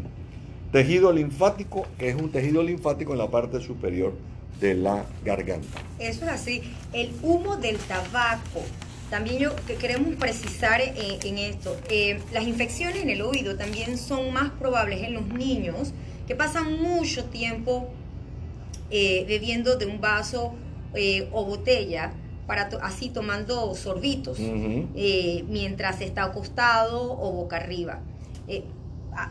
Tejido linfático, que es un tejido linfático en la parte superior de la garganta. Eso es así. El humo del tabaco. También yo que queremos precisar en esto. Eh, las infecciones en el oído también son más probables en los niños que pasan mucho tiempo eh, bebiendo de un vaso o botella para así tomando sorbitos mientras está acostado o boca arriba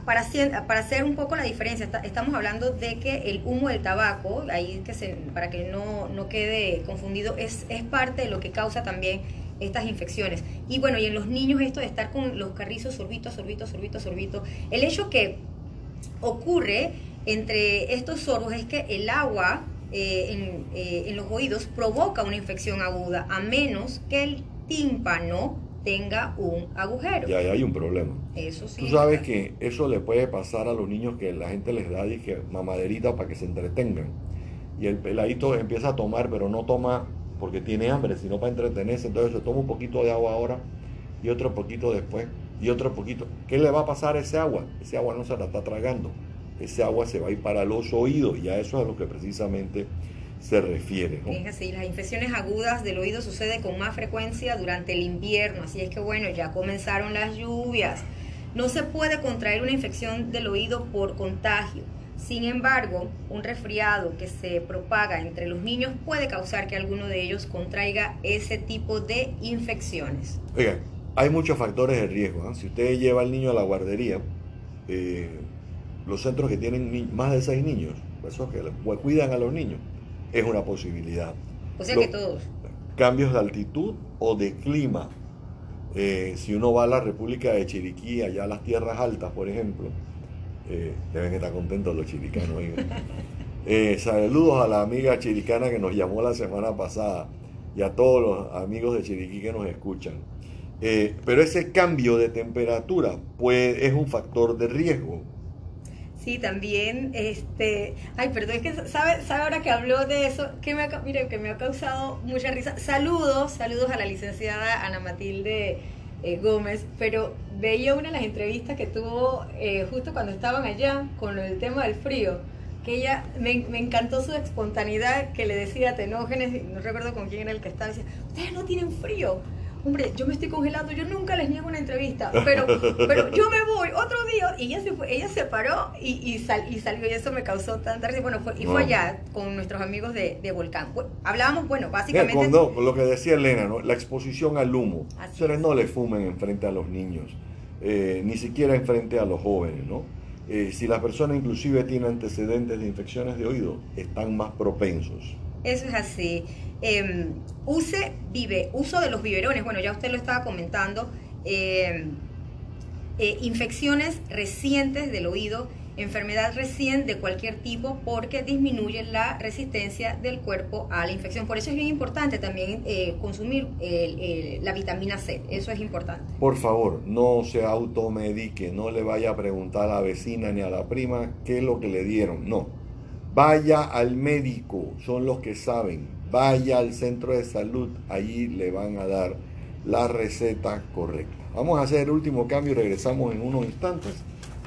para, para hacer un poco la diferencia, estamos hablando de que el humo del tabaco, ahí que se, para que no, no quede confundido, es, es parte de lo que causa también estas infecciones. Y bueno, y en los niños esto de estar con los carrizos sorbito, sorbito, sorbito, sorbito, el hecho que ocurre entre estos sorbos es que el agua eh, en, eh, en los oídos provoca una infección aguda, a menos que el tímpano tenga un agujero. Y ahí hay un problema. Eso sí. Tú sabes que eso le puede pasar a los niños que la gente les da dije, mamaderita para que se entretengan. Y el peladito empieza a tomar, pero no toma porque tiene hambre, sino para entretenerse. Entonces se toma un poquito de agua ahora y otro poquito después y otro poquito. ¿Qué le va a pasar a ese agua? Ese agua no se la está tragando. Ese agua se va a ir para los oídos y a eso es a lo que precisamente se refiere. ¿no? Es así, las infecciones agudas del oído suceden con más frecuencia durante el invierno, así es que bueno, ya comenzaron las lluvias. No se puede contraer una infección del oído por contagio. Sin embargo, un resfriado que se propaga entre los niños puede causar que alguno de ellos contraiga ese tipo de infecciones. Oigan, hay muchos factores de riesgo. ¿ah? Si usted lleva al niño a la guardería, eh, los centros que tienen más de seis niños, esos que cuidan a los niños, es una posibilidad. O sea que todos. cambios de altitud o de clima. Eh, si uno va a la República de Chiriquí, allá a las tierras altas, por ejemplo, eh, deben estar contentos los chiricanos. Eh, saludos a la amiga chiricana que nos llamó la semana pasada y a todos los amigos de Chiriquí que nos escuchan. Eh, pero ese cambio de temperatura pues, es un factor de riesgo. Sí, también, este, ay, perdón, es que sabe, sabe ahora que habló de eso, que me ha, mire, que me ha causado mucha risa. Saludos, saludos a la licenciada Ana Matilde eh, Gómez, pero veía una de las entrevistas que tuvo eh, justo cuando estaban allá con el tema del frío, que ella, me, me encantó su espontaneidad, que le decía a Tenógenes, no recuerdo con quién era el que estaba, decía, ustedes no tienen frío. Hombre, yo me estoy congelando, yo nunca les niego una entrevista, pero, pero yo me voy otro día y ella se fue, ella se paró y, y, sal- y salió y eso me causó tanta risa. Bueno, fue, y fue allá con nuestros amigos de, de Volcán. Hablábamos, bueno, Mira, básicamente... cuando- con lo que decía Elena, ¿no? la exposición al humo. Así Señores, es. no le fumen enfrente a los niños, eh, ni siquiera enfrente a los jóvenes. ¿no? Eh, si la persona inclusive tiene antecedentes de infecciones de oído, están más propensos. Eso es así. Eh, use, vive, uso de los biberones. Bueno, ya usted lo estaba comentando. Eh, eh, infecciones recientes del oído, enfermedad recién de cualquier tipo, porque disminuye la resistencia del cuerpo a la infección. Por eso es bien importante también eh, consumir la vitamina C. Eso es importante. Por favor, no se automedique, no le vaya a preguntar a la vecina ni a la prima qué es lo que le dieron. No. Vaya al médico, son los que saben. Vaya al centro de salud, allí le van a dar la receta correcta. Vamos a hacer el último cambio y regresamos en unos instantes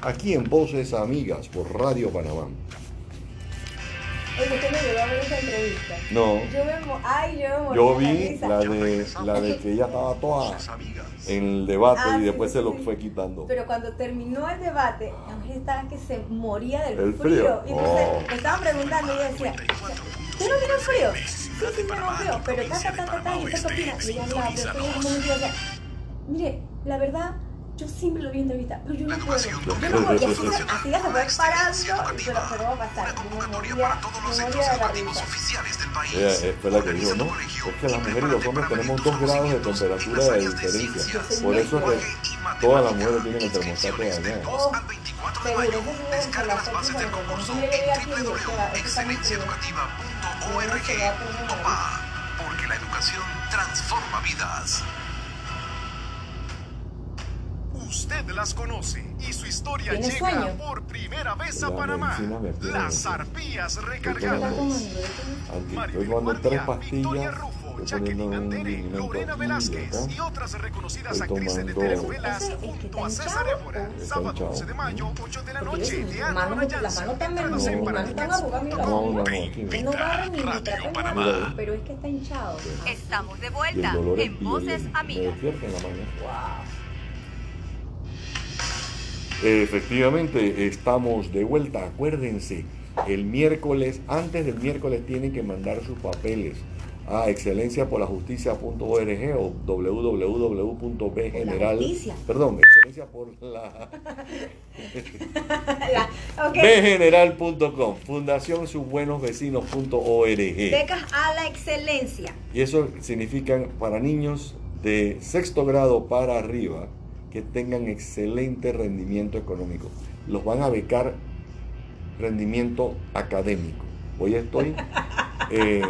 aquí en Voces Amigas por Radio Panamá. Oye, usted me llegó a ver esa entrevista. No, Yo me, ay, yo me morí yo de vi la de, la de que ella estaba toda en el debate Ah, y después sí, se lo fue quitando. Pero cuando terminó el debate, la mujer estaba que se moría del El frío. frío. Y entonces Oh. me estaban preguntando y ella decía, ¿tú no tienes frío? Sí, sí, tengo frío, pero ta, ta, ta, ta, ta, ¿y usted qué opina? Y ella hablaba, pero estoy en un momento y yo decía, mire, la verdad, yo siempre lo vi en entrevista, pero yo no puedo. Yo no puedo. Y así, así ya se fue parando, pero, pero va a pasar. Una Y me para todos los me centros moría de la educativos oficiales del país. Eh, fue la que dijo, ¿no? Es que las mujeres y los hombres tenemos dos grados de temperatura en de diferencia. Por eso es que todas las mujeres tienen el termostato dañado. 2 al 24 de Seguro, mayo. eso sí debe Descarga las la bases del concurso porque yo llegué aquí y dije, "Espera, esto está muy frío". www.excelenciaeducativa.org. se va a poner una Opa, porque la educación transforma vidas. Usted las conoce y su historia ¿Tiene llega sueño? por primera vez a La Panamá. Las arpías recargadas. Maribel Estoy tomando tres Guardia, Victoria pastillas, Rufo, estoy Jacqueline poniendo un Andere, Lorena Velázquez y otras reconocidas actrices de telenovelas junto a César Évora. Sábado hinchado. 11 de mayo, 8 de la noche. Teatro también Entradas no- en no están arrugadas, mira. No, no, no, aquí Que no barre ni Radio Panamá. pero es que está hinchado. Estamos de vuelta en Voces Amigas. Efectivamente, estamos de vuelta. Acuérdense, el miércoles, antes del miércoles, tienen que mandar sus papeles a excelenciapolajusticia.org o www.bgeneral. Perdón, excelencia por la La- ok. bgeneral.com, fundación subbuenosvecinos.org. Becas a la excelencia. Y eso significa para niños de sexto grado para arriba que tengan excelente rendimiento económico. Los van a becar rendimiento académico. Hoy estoy, eh,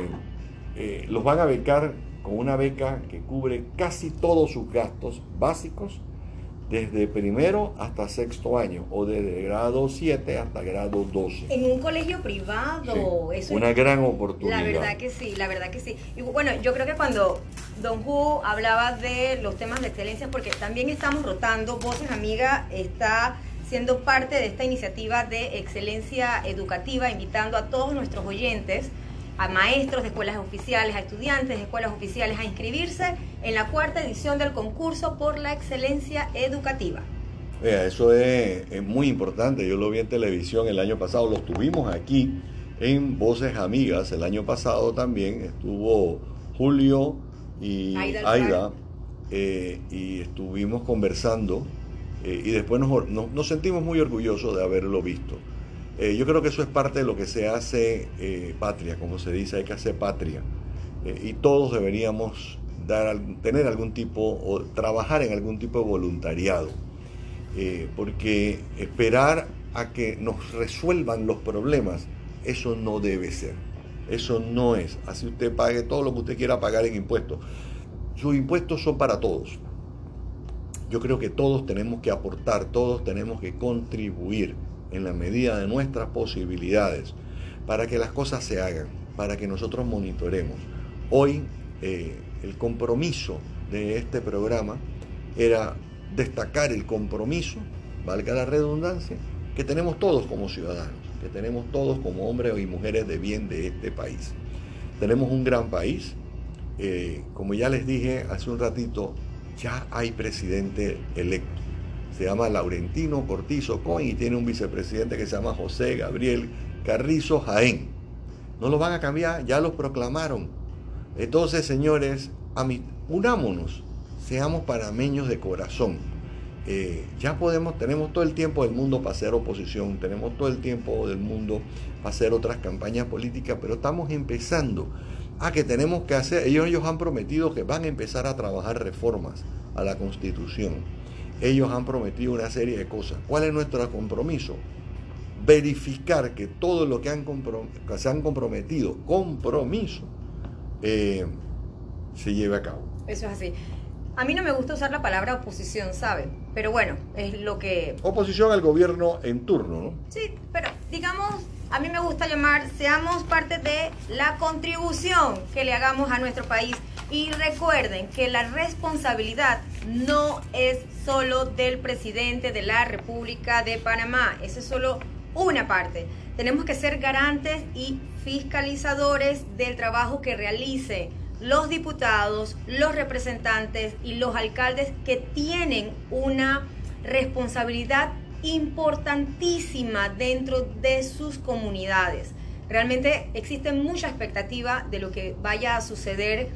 eh, los van a becar con una beca que cubre casi todos sus gastos básicos desde primero hasta sexto año o desde grado 7 hasta grado 12. En un colegio privado. Sí, Eso una es- gran oportunidad. La verdad que sí, la verdad que sí. Y bueno, yo creo que cuando Don Hu hablaba de los temas de excelencia, porque también estamos rotando, Voces Amiga está siendo parte de esta iniciativa de excelencia educativa, invitando a todos nuestros oyentes a maestros de escuelas oficiales, a estudiantes de escuelas oficiales a inscribirse en la cuarta edición del concurso por la excelencia educativa. eso es, es, muy importante. Yo lo vi en televisión el año pasado, lo tuvimos aquí en Voces Amigas el año pasado también. Estuvo Julio y Aida, eh, y estuvimos conversando eh, y después nos, sentimos muy orgullosos de haberlo visto. Eh, yo creo que eso es parte de lo que se hace patria, como se dice, hay que hacer patria. y todos deberíamos dar, tener algún tipo o trabajar en algún tipo de voluntariado. porque esperar a que nos resuelvan los problemas, eso no debe ser. Eso no es. Así usted pague todo lo que usted quiera pagar en impuestos. Sus impuestos son para todos. Yo creo que todos tenemos que aportar, todos tenemos que contribuir en la medida de nuestras posibilidades para que las cosas se hagan, para que nosotros monitoremos. Hoy eh, el compromiso de este programa era destacar el compromiso, valga la redundancia, que tenemos todos como ciudadanos, que tenemos todos como hombres y mujeres de bien de este país. Tenemos un gran país, eh, como ya les dije hace un ratito, ya hay presidente electo. Se llama Laurentino Cortizo Coin y tiene un vicepresidente que se llama José Gabriel Carrizo Jaén. No lo van a cambiar, ya lo proclamaron. Entonces, señores, unámonos, seamos panameños de corazón. Eh, ya podemos, tenemos todo el tiempo del mundo para hacer oposición, tenemos todo el tiempo del mundo para hacer otras campañas políticas, pero estamos empezando a que tenemos que hacer, ellos, ellos han prometido que van a empezar a trabajar reformas a la constitución. Ellos han prometido una serie de cosas. ¿Cuál es nuestro compromiso? Verificar que todo lo que, han se han comprometido, compromiso, eh, se lleve a cabo. Eso es así. A mí no me gusta usar la palabra oposición, ¿saben? Pero bueno, es lo que... Oposición al gobierno en turno, ¿no? Sí, pero digamos, a mí me gusta llamar, seamos parte de la contribución que le hagamos a nuestro país. Y recuerden que la responsabilidad no es solo del presidente de la República de Panamá, esa es solo una parte. Tenemos que ser garantes y fiscalizadores del trabajo que realice los diputados, los representantes y los alcaldes que tienen una responsabilidad importantísima dentro de sus comunidades. Realmente existe mucha expectativa de lo que vaya a suceder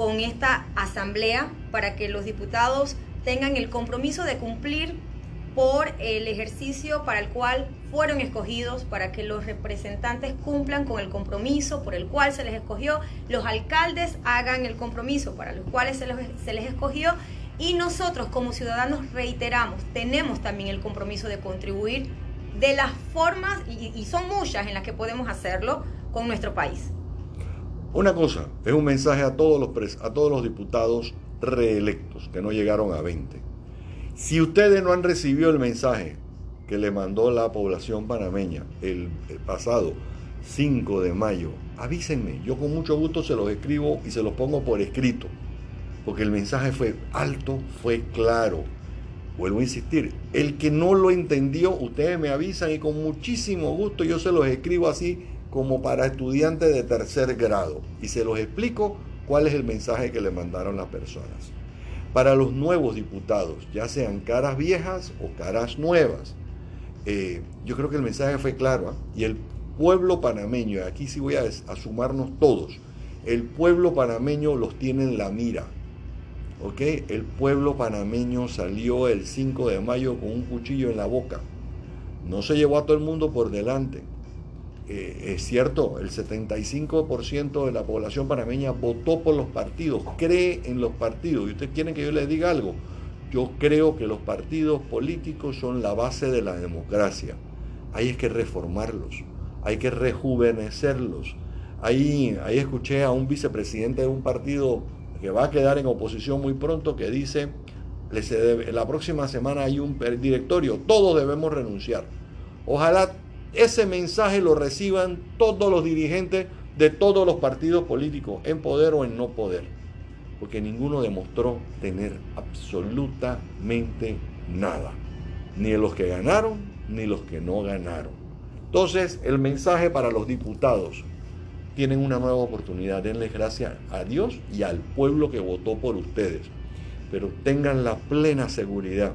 con esta asamblea para que los diputados tengan el compromiso de cumplir por el ejercicio para el cual fueron escogidos, para que los representantes cumplan con el compromiso por el cual se les escogió, los alcaldes hagan el compromiso para los cuales se, se les escogió y nosotros como ciudadanos reiteramos, tenemos también el compromiso de contribuir de las formas, y, son muchas en las que podemos hacerlo, con nuestro país. Una cosa, es un mensaje a todos los, a todos los diputados reelectos que no llegaron a 20 si ustedes no han recibido el mensaje que le mandó la población panameña el, pasado 5 de mayo, avísenme. Yo con mucho gusto se los escribo y se los pongo por escrito. Porque el mensaje fue alto, fue claro. Vuelvo a insistir, el que no lo entendió, ustedes me avisan y con muchísimo gusto yo se los escribo así como para estudiantes de tercer grado. Y se los explico cuál es el mensaje que le mandaron las personas para los nuevos diputados, ya sean caras viejas o caras nuevas. Eh, yo creo que el mensaje fue claro ¿ah? y el pueblo panameño, aquí sí voy a, a, sumarnos todos, el pueblo panameño los tiene en la mira. ¿ok? El pueblo panameño salió el 5 de mayo con un cuchillo en la boca. No se llevó a todo el mundo por delante. Eh, es cierto, el 75% de la población panameña votó por los partidos, cree en los partidos. ¿Y ustedes quieren que yo les diga algo? Yo creo que los partidos políticos son la base de la democracia. Hay que reformarlos, hay que rejuvenecerlos. Ahí, ahí escuché a un vicepresidente de un partido que va a quedar en oposición muy pronto que dice, la próxima semana hay un directorio, todos debemos renunciar. Ojalá ese mensaje lo reciban todos los dirigentes de todos los partidos políticos, en poder o en no poder, porque ninguno demostró tener absolutamente nada, ni los que ganaron ni los que no ganaron. Entonces, el mensaje para los diputados, tienen una nueva oportunidad. Denles gracias a Dios y al pueblo que votó por ustedes. Pero tengan la plena seguridad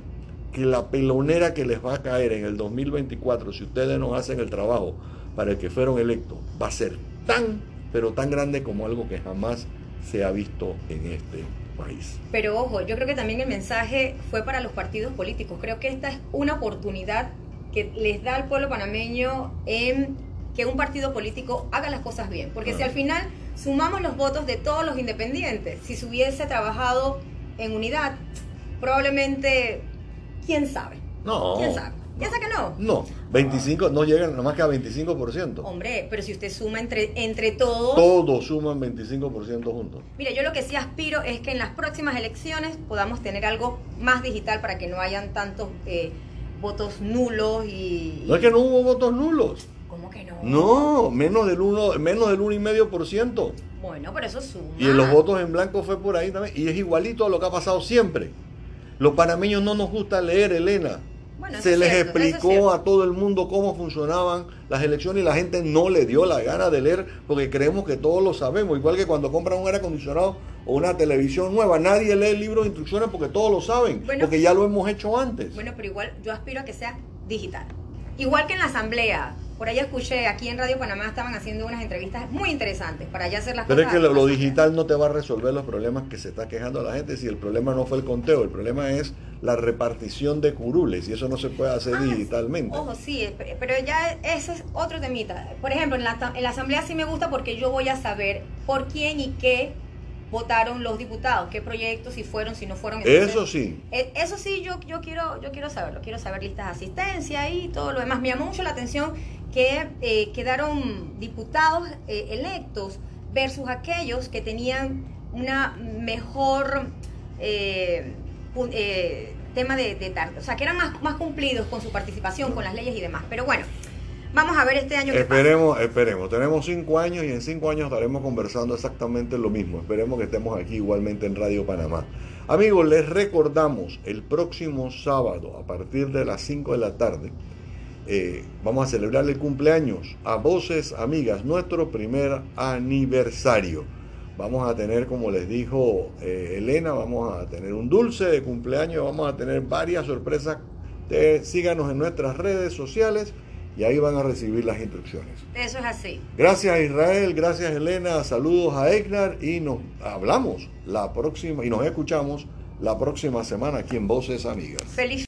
que la pelonera que les va a caer en el 2024, si ustedes no hacen el trabajo para el que fueron electos, va a ser tan, pero tan grande como algo que jamás se ha visto en este país. Pero ojo, yo creo que también el mensaje fue para los partidos políticos. Creo que esta es una oportunidad que les da al pueblo panameño en que un partido político haga las cosas bien. Porque si al final sumamos los votos de todos los independientes, si se hubiese trabajado en unidad, probablemente, ¿quién sabe? No. ¿Quién sabe? ¿Piensa que no? No, 25, no llegan más que a 25%. Hombre, pero si usted suma entre, entre todos... Todos suman 25% juntos. Mira, yo lo que sí aspiro es que en las próximas elecciones podamos tener algo más digital para que no hayan tantos eh, votos nulos y... No es que no hubo votos nulos. ¿Cómo que no? No, menos del uno, menos del uno y medio por ciento. Bueno, pero eso suma. Y los votos en blanco fue por ahí también. Y es igualito a lo que ha pasado siempre. Los panameños no nos gusta leer, Elena. Bueno, Se es les cierto, eso es explicó a todo el mundo cómo funcionaban las elecciones y la gente no le dio la gana de leer porque creemos que todos lo sabemos. Igual que cuando compran un aire acondicionado o una televisión nueva, nadie lee el libro de instrucciones porque todos lo saben, Bueno. porque ya lo hemos hecho antes. Bueno, pero igual yo aspiro a que sea digital. Igual que en la asamblea. Por ahí escuché, aquí en Radio Panamá estaban haciendo unas entrevistas muy interesantes para ya hacer las Pero es cosas. que lo, lo más digital no te va a resolver los problemas que se está quejando la gente si el problema no fue el conteo, el problema es la repartición de curules y eso no se puede hacer Ah, digitalmente. Ojo, sí, pe- pero ya ese es otro temita. Por ejemplo, en la, en la asamblea sí me gusta porque yo voy a saber por quién y qué votaron los diputados, qué proyectos, si fueron, si no fueron. Entonces, Eso sí, Eh, Eso sí, yo, yo, quiero, yo quiero saberlo. Quiero saber listas de asistencia y todo lo demás. Me llamó mucho la atención que eh, quedaron diputados eh, electos versus aquellos que tenían una mejor eh, tema de, de tar- O sea, que eran más, más cumplidos con su participación, con las leyes y demás. Pero bueno, vamos a ver este año esperemos, esperemos. Tenemos cinco años y en cinco años estaremos conversando exactamente lo mismo. Esperemos que estemos aquí igualmente en Radio Panamá. Amigos, les recordamos el próximo sábado a partir de las 5 de la tarde. eh, vamos a celebrar el cumpleaños a Voces Amigas, nuestro primer aniversario. Vamos a tener, como les dijo eh, Elena, vamos a tener un dulce de cumpleaños, vamos a tener varias sorpresas. Síganos en nuestras redes sociales y ahí van a recibir las instrucciones. Eso es así. Gracias Israel, gracias Elena, saludos a Egnar y nos hablamos la próxima y nos escuchamos la próxima semana aquí en Voces Amigas. Feliz